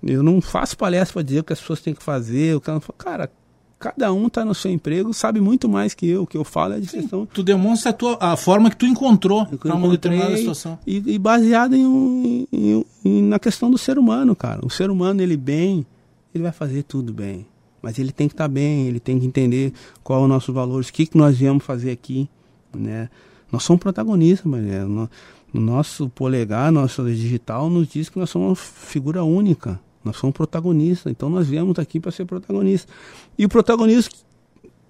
eu não faço palestra para dizer o que as pessoas têm que fazer, o cara, cara, cada um tá no seu emprego, sabe muito mais que eu, o que eu falo é de questão Tu demonstra a, tua, a forma que tu encontrou para uma determinada situação. E, e baseado em, um- em em- na questão do ser humano, cara. O ser humano, ele bem, ele vai fazer tudo bem. Mas ele tem que estar bem, ele tem que entender qual é o nosso valor, o que, que nós viemos fazer aqui, né? Nós somos protagonistas, mas é, no, no nosso polegar, nosso digital, nos diz que nós somos uma figura única. Nós somos protagonistas, então nós viemos aqui para ser protagonistas. E o protagonista,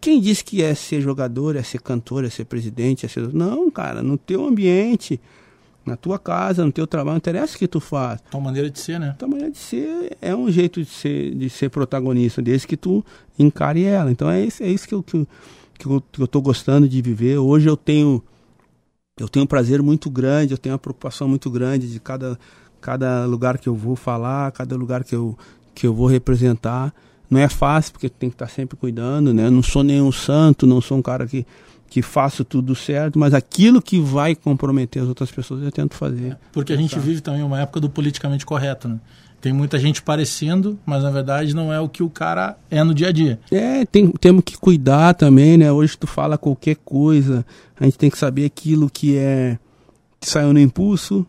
quem disse que é ser jogador, é ser cantor, é ser presidente, é ser. Não, cara, no teu ambiente, na tua casa, no teu trabalho, não interessa o que tu faz. Tua maneira de ser, né? Tua maneira de ser é um jeito de ser, de ser protagonista, desde que tu encare ela. Então é isso, é isso que, eu, que, eu, que, eu, que eu tô gostando de viver. Hoje eu tenho eu tenho um prazer muito grande, eu tenho uma preocupação muito grande de cada, cada lugar que eu vou falar, cada lugar que eu, que eu vou representar. Não é fácil, porque tu tem que estar sempre cuidando, né? Eu não sou nenhum santo, não sou um cara que, que faço tudo certo, mas aquilo que vai comprometer as outras pessoas eu tento fazer. Porque a gente Tá. vive também uma época do politicamente correto, né? Tem muita gente parecendo, mas na verdade não é o que o cara é no dia a dia. É, tem, temos que cuidar também, né? Hoje tu fala qualquer coisa, a gente tem que saber aquilo que é que saiu no impulso,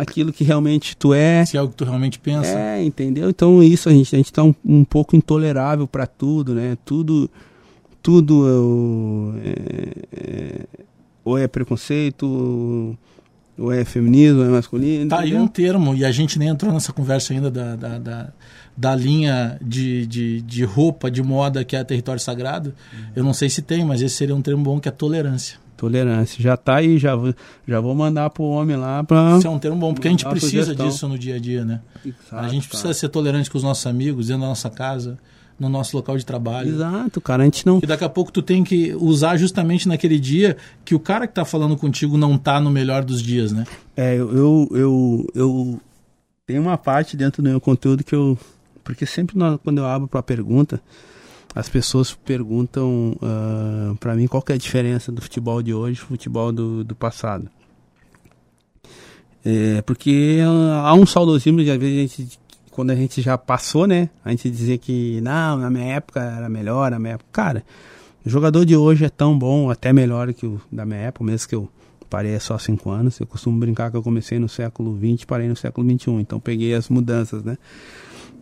aquilo que realmente tu é. Se é o que tu realmente pensa. É, entendeu? Então isso a gente a gente tá um, um pouco intolerável para tudo, né? Tudo tudo é, é, ou é preconceito, ou é feminismo, ou é masculino. Tá aí entendeu? um termo, e a gente nem entrou nessa conversa ainda da, da, da, da linha de, de, de roupa, de moda que é território sagrado. Eu não sei se tem, mas esse seria um termo bom que é tolerância. Tolerância. Já tá aí, já, vou- já vou mandar pro homem lá pra. Isso é um termo bom, porque a gente precisa disso no dia a dia, né? a Exato, gente precisa cara. ser tolerante com os nossos amigos, dentro da nossa casa, no nosso local de trabalho. Exato, cara. A gente não. E daqui a pouco tu tem que usar justamente naquele dia que o cara que tá falando contigo não tá no melhor dos dias, né? É, eu, eu, eu, eu tenho uma parte dentro do meu conteúdo que eu. Porque sempre na- quando eu abro para pergunta, as pessoas perguntam ah, para mim qual é a diferença do futebol de hoje e futebol do, do passado. É, porque há um saudosismo de às vezes a gente, quando a gente já passou, né? A gente dizer que não, na minha época era melhor, na minha época. Cara, o jogador de hoje é tão bom, até melhor que o da minha época, mesmo que eu parei há só cinco anos. Eu costumo brincar que eu comecei no século XX, parei no século XXI, então peguei as mudanças, né?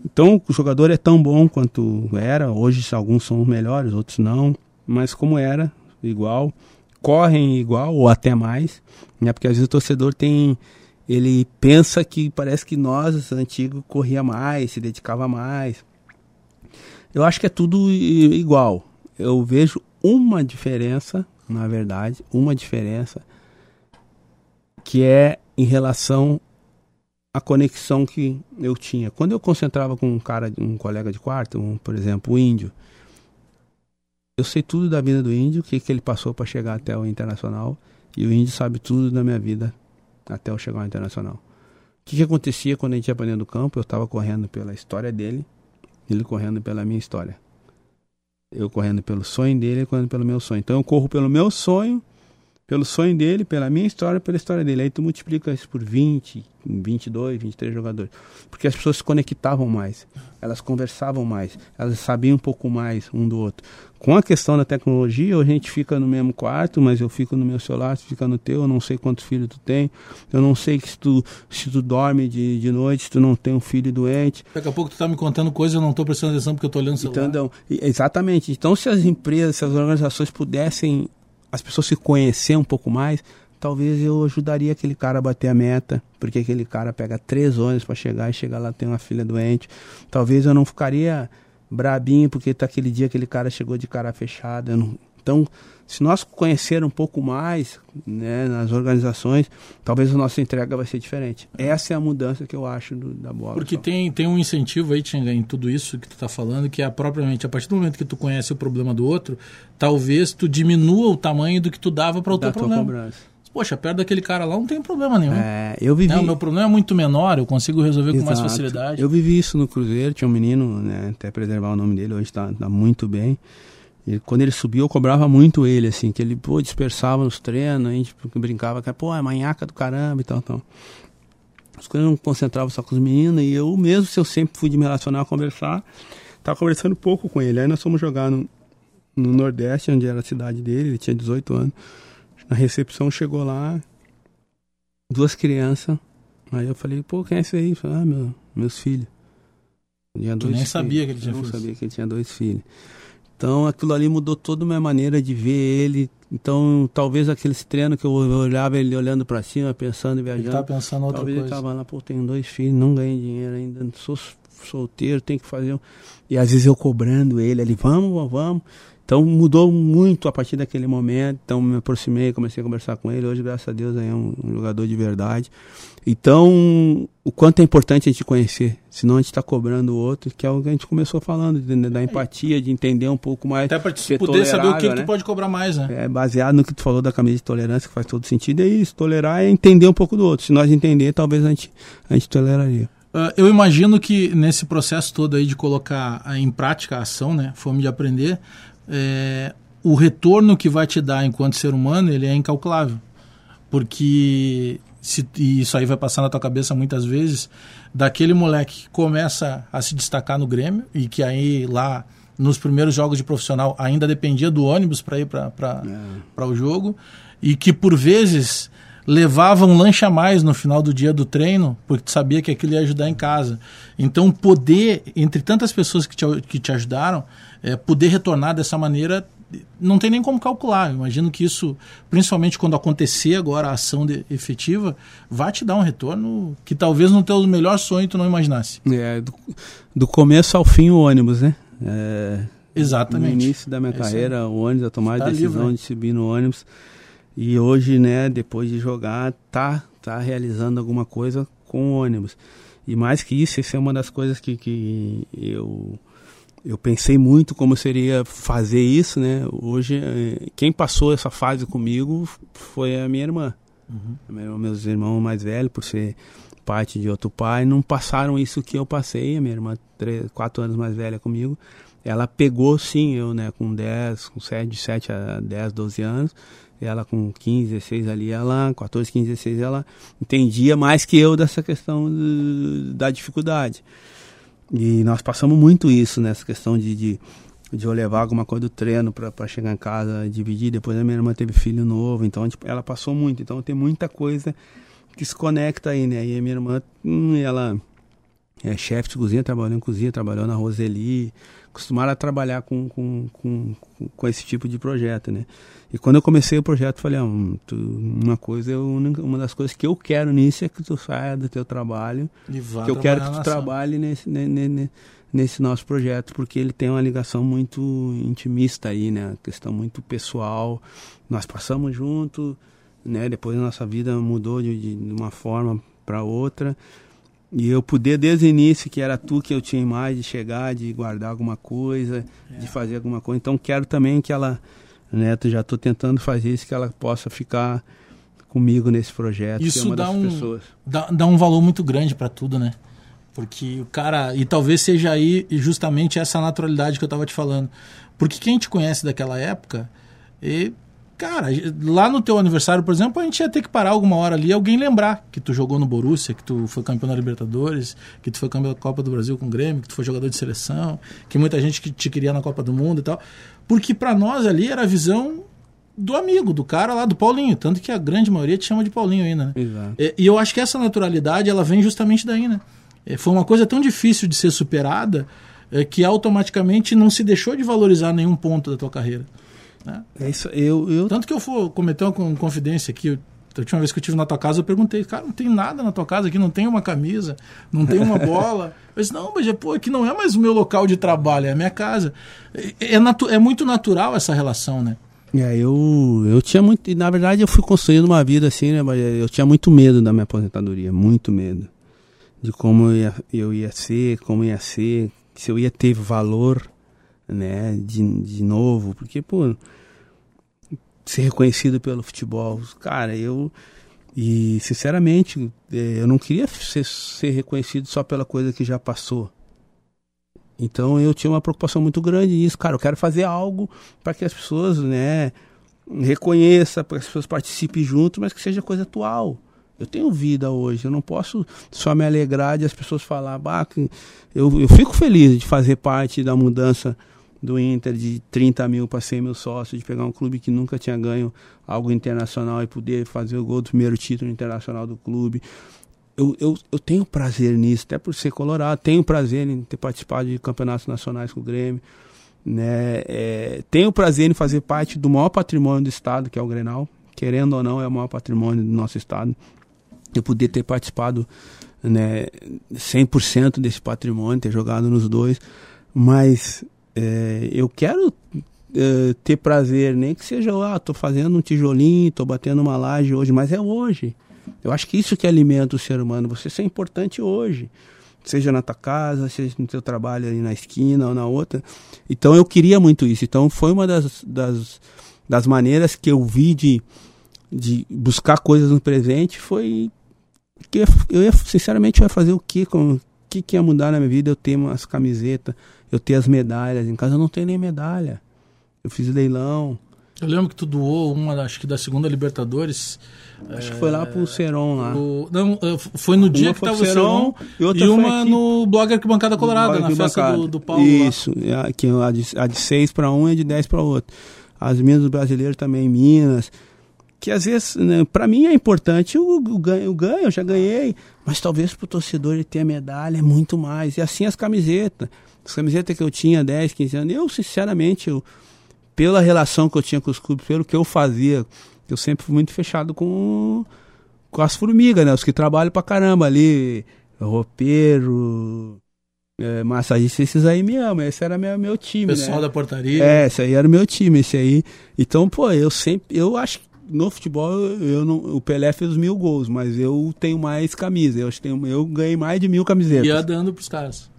Então o jogador é tão bom quanto era. Hoje alguns são melhores, outros não, mas como era, igual. Correm igual ou até mais, né? Porque às vezes o torcedor tem ele pensa que parece que nós, antigos, corria mais, se dedicava mais. Eu acho que é tudo igual. Eu vejo uma diferença, na verdade, uma diferença que é em relação à conexão que eu tinha. Quando eu concentrava com um cara, um colega de quarto, um, por exemplo, o índio, eu sei tudo da vida do índio, o que, que ele passou para chegar até o internacional, e o índio sabe tudo da minha vida até eu chegar ao Internacional. O que, que acontecia quando a gente ia para dentro do campo? Eu estava correndo pela história dele, ele correndo pela minha história. Eu correndo pelo sonho dele, ele correndo pelo meu sonho. Então eu corro pelo meu sonho, pelo sonho dele, pela minha história, pela história dele. Aí tu multiplica isso por 20, 22, 23 jogadores. Porque as pessoas se conectavam mais, elas conversavam mais, elas sabiam um pouco mais um do outro. Com a questão da tecnologia, a gente fica no mesmo quarto, mas eu fico no meu celular, tu fica no teu, eu não sei quantos filhos tu tem, eu não sei se tu, se tu dorme de, de noite, se tu não tem um filho doente. Daqui a pouco tu tá me contando coisas eu não estou prestando atenção porque eu estou olhando o celular. Então, exatamente. Então, se as empresas, se as organizações pudessem as pessoas se conhecer um pouco mais, talvez eu ajudaria aquele cara a bater a meta, porque aquele cara pega três ônibus para chegar e chegar lá tem uma filha doente. Talvez eu não ficaria brabinho porque tá aquele dia aquele cara chegou de cara fechada. Não... Então, se nós conhecer um pouco mais né, nas organizações, talvez a nossa entrega vai ser diferente. Essa é a mudança que eu acho do, da bola. Porque tem, tem um incentivo aí, Tinga, em tudo isso que tu está falando, que é propriamente a partir do momento que tu conhece o problema do outro, talvez tu diminua o tamanho do que tu dava para o teu problema. Cobrança. Poxa, perto daquele cara lá não tem problema nenhum. É, eu vivi... Não, meu problema é muito menor, eu consigo resolver Exato. com mais facilidade. Eu vivi isso no Cruzeiro, tinha um menino, né, até preservar o nome dele, hoje está tá muito bem. E quando ele subiu, eu cobrava muito ele, assim, que ele, pô, dispersava nos treinos, a gente brincava, que, pô, é manhaca do caramba e tal, tal. As coisas não concentravam só com os meninos, e eu mesmo, se eu sempre fui de me relacionar, conversar, tava conversando pouco com ele. Aí nós fomos jogar no, no Nordeste, onde era a cidade dele, ele tinha 18 anos. Na recepção chegou lá, duas crianças. Aí eu falei, pô, quem é esse aí? Falei, ah, meu, meus filhos. Tinha dois nem filhos. sabia que ele tinha eu não sabia que ele tinha dois filhos. Então aquilo ali mudou toda a minha maneira de ver ele. Então talvez aqueles treinos que eu olhava ele olhando para cima, pensando e viajando. Ele tá pensando outra talvez coisa. ele tava lá, pô, tenho dois filhos, não ganhei dinheiro ainda, sou solteiro, tenho que fazer. E às vezes eu cobrando ele, ele, vamos, vamos. Então mudou muito a partir daquele momento. Então me aproximei, comecei a conversar com ele. Hoje, graças a Deus, é um, um jogador de verdade. Então, o quanto é importante a gente conhecer, senão a gente está cobrando o outro, que é o que a gente começou falando, de, da empatia, de entender um pouco mais. Até para poder saber o que, né? que tu pode cobrar mais, né? É baseado no que tu falou da camisa de tolerância, que faz todo sentido, é isso. Tolerar é entender um pouco do outro. Se nós entender, talvez a gente, a gente toleraria. Uh, eu imagino que nesse processo todo aí de colocar em prática a ação, né, fome de aprender, é, o retorno que vai te dar enquanto ser humano ele é incalculável. Porque se, e isso aí vai passar na tua cabeça muitas vezes, daquele moleque que começa a se destacar no Grêmio e que aí lá nos primeiros jogos de profissional ainda dependia do ônibus para ir para é. o jogo e que por vezes levava um lanche a mais no final do dia do treino, porque sabia que aquilo ia ajudar em casa. Então, poder, entre tantas pessoas que te, que te ajudaram, é, poder retornar dessa maneira não tem nem como calcular. Eu imagino que isso, principalmente quando acontecer agora a ação de, efetiva, vai te dar um retorno que talvez no teu melhor sonho tu não imaginasse. É, do, do começo ao fim o ônibus, né? É, Exatamente. No início da minha é carreira, o ônibus, a tomar a decisão livre, né? de subir no ônibus e hoje, né, depois de jogar, tá, tá realizando alguma coisa com o ônibus. E mais que isso, essa é uma das coisas que, que eu, eu pensei muito como seria fazer isso, né? Hoje, eh, quem passou essa fase comigo foi a minha irmã. Uhum. Meus irmãos mais velhos, por ser parte de outro pai, não passaram isso que eu passei. A minha irmã, três, quatro anos mais velha comigo, ela pegou sim eu, né, com 10, com 7, de 7 a 10, 12 anos, ela com 15, 16 ali, ela, 14, 15, 16, ela entendia mais que eu dessa questão da dificuldade. E nós passamos muito isso nessa questão de, de, de eu levar alguma coisa do treino para chegar em casa, dividir. Depois a minha irmã teve filho novo, então ela passou muito. Então tem muita coisa que se conecta aí, né? E a minha irmã, hum, ela é chefe de cozinha, trabalhou em cozinha, trabalhou na Roseli, acostumaram a trabalhar com, com, com, com, esse tipo de projeto, né? E quando eu comecei o projeto, falei, ah, tu, uma coisa, uma das coisas que eu quero nisso é que tu saia do teu trabalho, que eu quero que tu trabalhe nesse, nesse, nesse nosso projeto, porque ele tem uma ligação muito intimista aí, né? Questão muito pessoal. Nós passamos junto, né? Depois a nossa vida mudou de, de uma forma para outra. E eu poder, desde o início, que era tu que eu tinha mais de chegar, de guardar alguma coisa, é. de fazer alguma coisa. Então, quero também que ela, né, já estou tentando fazer isso, que ela possa ficar comigo nesse projeto. Isso dá um, dá, dá um valor muito grande para tudo, né? Porque o cara. E talvez seja aí justamente essa naturalidade que eu estava te falando. Porque quem te conhece daquela época. E, cara, lá no teu aniversário, por exemplo, a gente ia ter que parar alguma hora ali e alguém lembrar que tu jogou no Borussia, que tu foi campeão da Libertadores, que tu foi campeão da Copa do Brasil com o Grêmio, que tu foi jogador de seleção, que muita gente que te queria na Copa do Mundo e tal. Porque para nós ali era a visão do amigo, do cara lá, do Paulinho. Tanto que a grande maioria te chama de Paulinho ainda, né? Exato. E, e eu acho que essa naturalidade, ela vem justamente daí, né? É, foi uma coisa tão difícil de ser superada é, que automaticamente não se deixou de valorizar nenhum ponto da tua carreira. Né? É isso, eu, eu... Tanto que eu for cometer uma confidência aqui, a última vez que eu estive na tua casa, eu perguntei, cara, não tem nada na tua casa aqui, não tem uma camisa, não tem uma bola. Eu disse, não, mas pô, aqui não é mais o meu local de trabalho, é a minha casa. É, é, natu é muito natural essa relação, né? É, eu, eu tinha muito. Na verdade, eu fui construindo uma vida assim, né? Mas eu tinha muito medo da minha aposentadoria, muito medo de como eu ia, eu ia ser, como ia ser, se eu ia ter valor, né, de, de novo, porque, pô, ser reconhecido pelo futebol, cara, eu, e sinceramente, é, eu não queria ser, ser reconhecido só pela coisa que já passou. Então eu tinha uma preocupação muito grande nisso, cara, eu quero fazer algo para que as pessoas, né, reconheçam, para que as pessoas participem junto, mas que seja coisa atual. Eu tenho vida hoje, eu não posso só me alegrar de as pessoas falar, bah, eu, eu fico feliz de fazer parte da mudança do Inter de 30 mil para 100 mil sócios, de pegar um clube que nunca tinha ganho algo internacional e poder fazer o gol do primeiro título internacional do clube. Eu, eu, eu tenho prazer nisso, até por ser colorado, tenho prazer em ter participado de campeonatos nacionais com o Grêmio. Né? É, tenho prazer em fazer parte do maior patrimônio do Estado, que é o Grenal. Querendo ou não, é o maior patrimônio do nosso Estado eu poder ter participado né, 100% desse patrimônio, ter jogado nos dois, mas é, eu quero é, ter prazer, nem que seja, ah, tô fazendo um tijolinho, tô batendo uma laje hoje, mas é hoje. Eu acho que isso que alimenta o ser humano, você ser importante hoje. Seja na tua casa, seja no teu trabalho ali na esquina ou na outra. Então eu queria muito isso. Então foi uma das, das, das maneiras que eu vi de, de buscar coisas no presente foi que eu ia, sinceramente, eu ia fazer o que o que, que ia mudar na minha vida? Eu ter umas camisetas, eu ter as medalhas. Em casa eu não tenho nem medalha. Eu fiz leilão. Eu lembro que tu doou uma, acho que da segunda Libertadores. Acho é, que foi lá pro Seron lá. O, não, é, foi no dia uma que tava o Seron e, outra e uma no blog Arquibancada Colorada, na festa do, do Paulo. Isso, lá. que a de, a de 6 para um e a de 10 para outro. As minhas do brasileiro também em Minas que às vezes, né, para mim é importante o, o, ganho, o ganho, eu já ganhei, mas talvez para o torcedor ele ter a medalha é muito mais. E assim as camisetas. As camisetas que eu tinha 10, 15 anos, eu sinceramente, eu, pela relação que eu tinha com os clubes, pelo que eu fazia, eu sempre fui muito fechado com, com as formigas, né? Os que trabalham pra caramba ali, roupeiro, é, massagista, esses aí me amam. Esse era meu, meu time, Pessoal né? da portaria. É, esse aí era o meu time, esse aí. Então, pô, eu sempre, eu acho no futebol eu não, o Pelé fez mil gols, mas eu tenho mais camisa. Eu acho que tenho, eu ganhei mais de mil camisetas. Ia dando pros caras.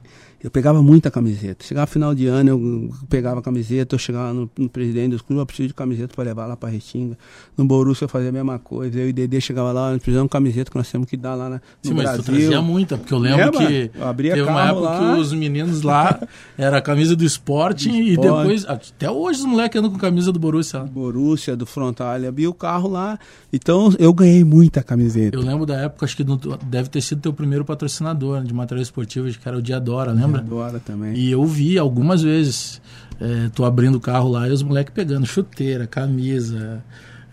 Eu pegava muita camiseta. Chegava final de ano, eu pegava camiseta, eu chegava no, no presidente dos clubes, eu preciso de camiseta para levar lá para Restinga. No Borussia eu fazia a mesma coisa. Eu e o Dedê chegava lá, nós precisamos de camiseta que nós temos que dar lá na, no Sim, mas Brasil. tu trazia muita, porque eu lembro que eu abria teve uma época lá. que os meninos lá era a camisa do esporte e depois, até hoje os moleques andam com camisa do Borussia. Borussia, do Frontal, abria o carro lá. Então eu ganhei muita camiseta. Eu lembro da época, acho que deve ter sido teu primeiro patrocinador de material esportivo, que era o Diadora, lembra? Diadora também. E eu vi algumas vezes. É, tô abrindo o carro lá e os moleques pegando chuteira, camisa,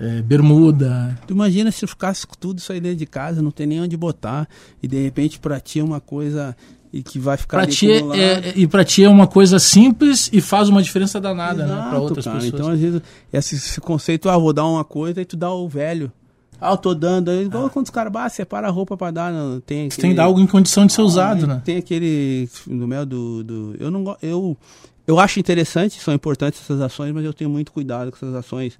é, bermuda. Tu imagina se eu ficasse com tudo isso aí dentro de casa, não tem nem onde botar, e de repente pra ti é uma coisa e que vai ficar pra ti é, é, E pra ti é uma coisa simples e faz uma diferença danada, Exato, né? Pra outras cara. pessoas. Então, às vezes, esse, esse, conceito, ah, vou dar uma coisa e tu dá o velho. Ah, eu tô dando. Igual ah. quando os caras, bah, separa a roupa pra dar. Não, tem aquele, tem que dar algo em condição de ser ah, usado, né? Tem aquele. No meu do, do. Eu não Eu, eu acho interessante, são importantes essas ações, mas eu tenho muito cuidado com essas ações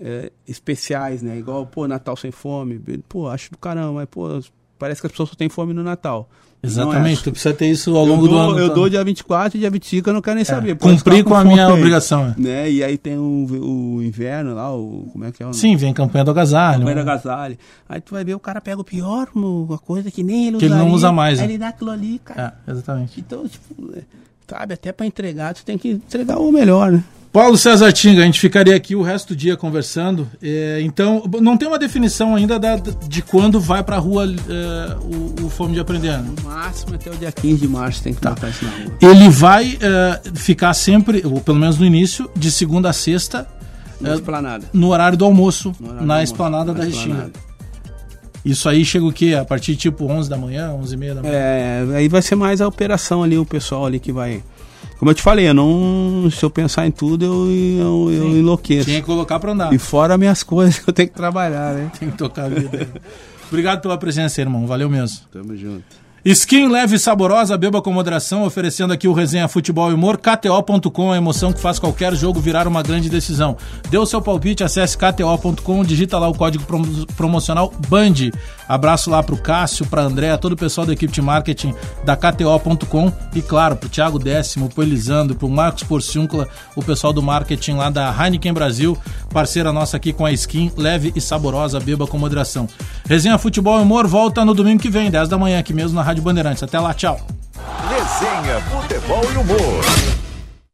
é, especiais, né? Igual, pô, Natal sem fome. Pô, acho do caramba, mas, pô, parece que as pessoas só têm fome no Natal. Exatamente, é. tu precisa ter isso ao longo dou, do ano. Eu então. dou dia 24 e dia 25 eu não quero nem saber. Cumprir com a minha obrigação. É. Né? E aí tem o, o inverno lá, o, como é que é? O, Sim, vem campanha do agasalho. campanha do agasalho. Aí tu vai ver o cara pega o pior, uma coisa que nem ele Que ele não usa mais, Aí né? ele dá aquilo ali, cara. É, exatamente. Então, tipo, é, sabe, até pra entregar, tu tem que entregar o melhor, né? Paulo César Tinga, a gente ficaria aqui o resto do dia conversando. É, então, não tem uma definição ainda da- de quando vai pra rua é, o, o Fome de Aprender. né? No máximo até o dia 15 de março tem que botar isso na rua. Ele vai é, ficar sempre, ou pelo menos no início, de segunda a sexta, Na É, esplanada. no horário do almoço, horário do na almoço, esplanada na da. Restinga. Isso aí chega o quê? A partir tipo 11 da manhã, 11 e meia da manhã? É, aí vai ser mais a operação ali, o pessoal ali que vai. Como eu te falei, eu não. Se eu pensar em tudo, eu, eu, eu enlouqueço. Tinha que colocar pra andar. E fora minhas coisas que eu tenho que trabalhar, né? Tem que tocar a vida. Obrigado pela presença, irmão. Valeu mesmo. Tamo junto. Skin leve e saborosa, beba com moderação, oferecendo aqui o Resenha Futebol e Humor, KTO.com, a emoção que faz qualquer jogo virar uma grande decisão. Dê o seu palpite, acesse KTO.com, digita lá o código prom- promocional BAND. Abraço lá pro Cássio, pra André, todo o pessoal da equipe de marketing da KTO.com e claro, pro Thiago Décimo, pro Elisandro, pro Marcos Porciúncula, o pessoal do marketing lá da Heineken Brasil, parceira nossa aqui com a Skin, leve e saborosa, beba com moderação. Resenha Futebol e Humor volta no domingo que vem, 10 da manhã, aqui mesmo na Rádio Bandeirantes. Até lá, tchau. Resenha, futebol e humor.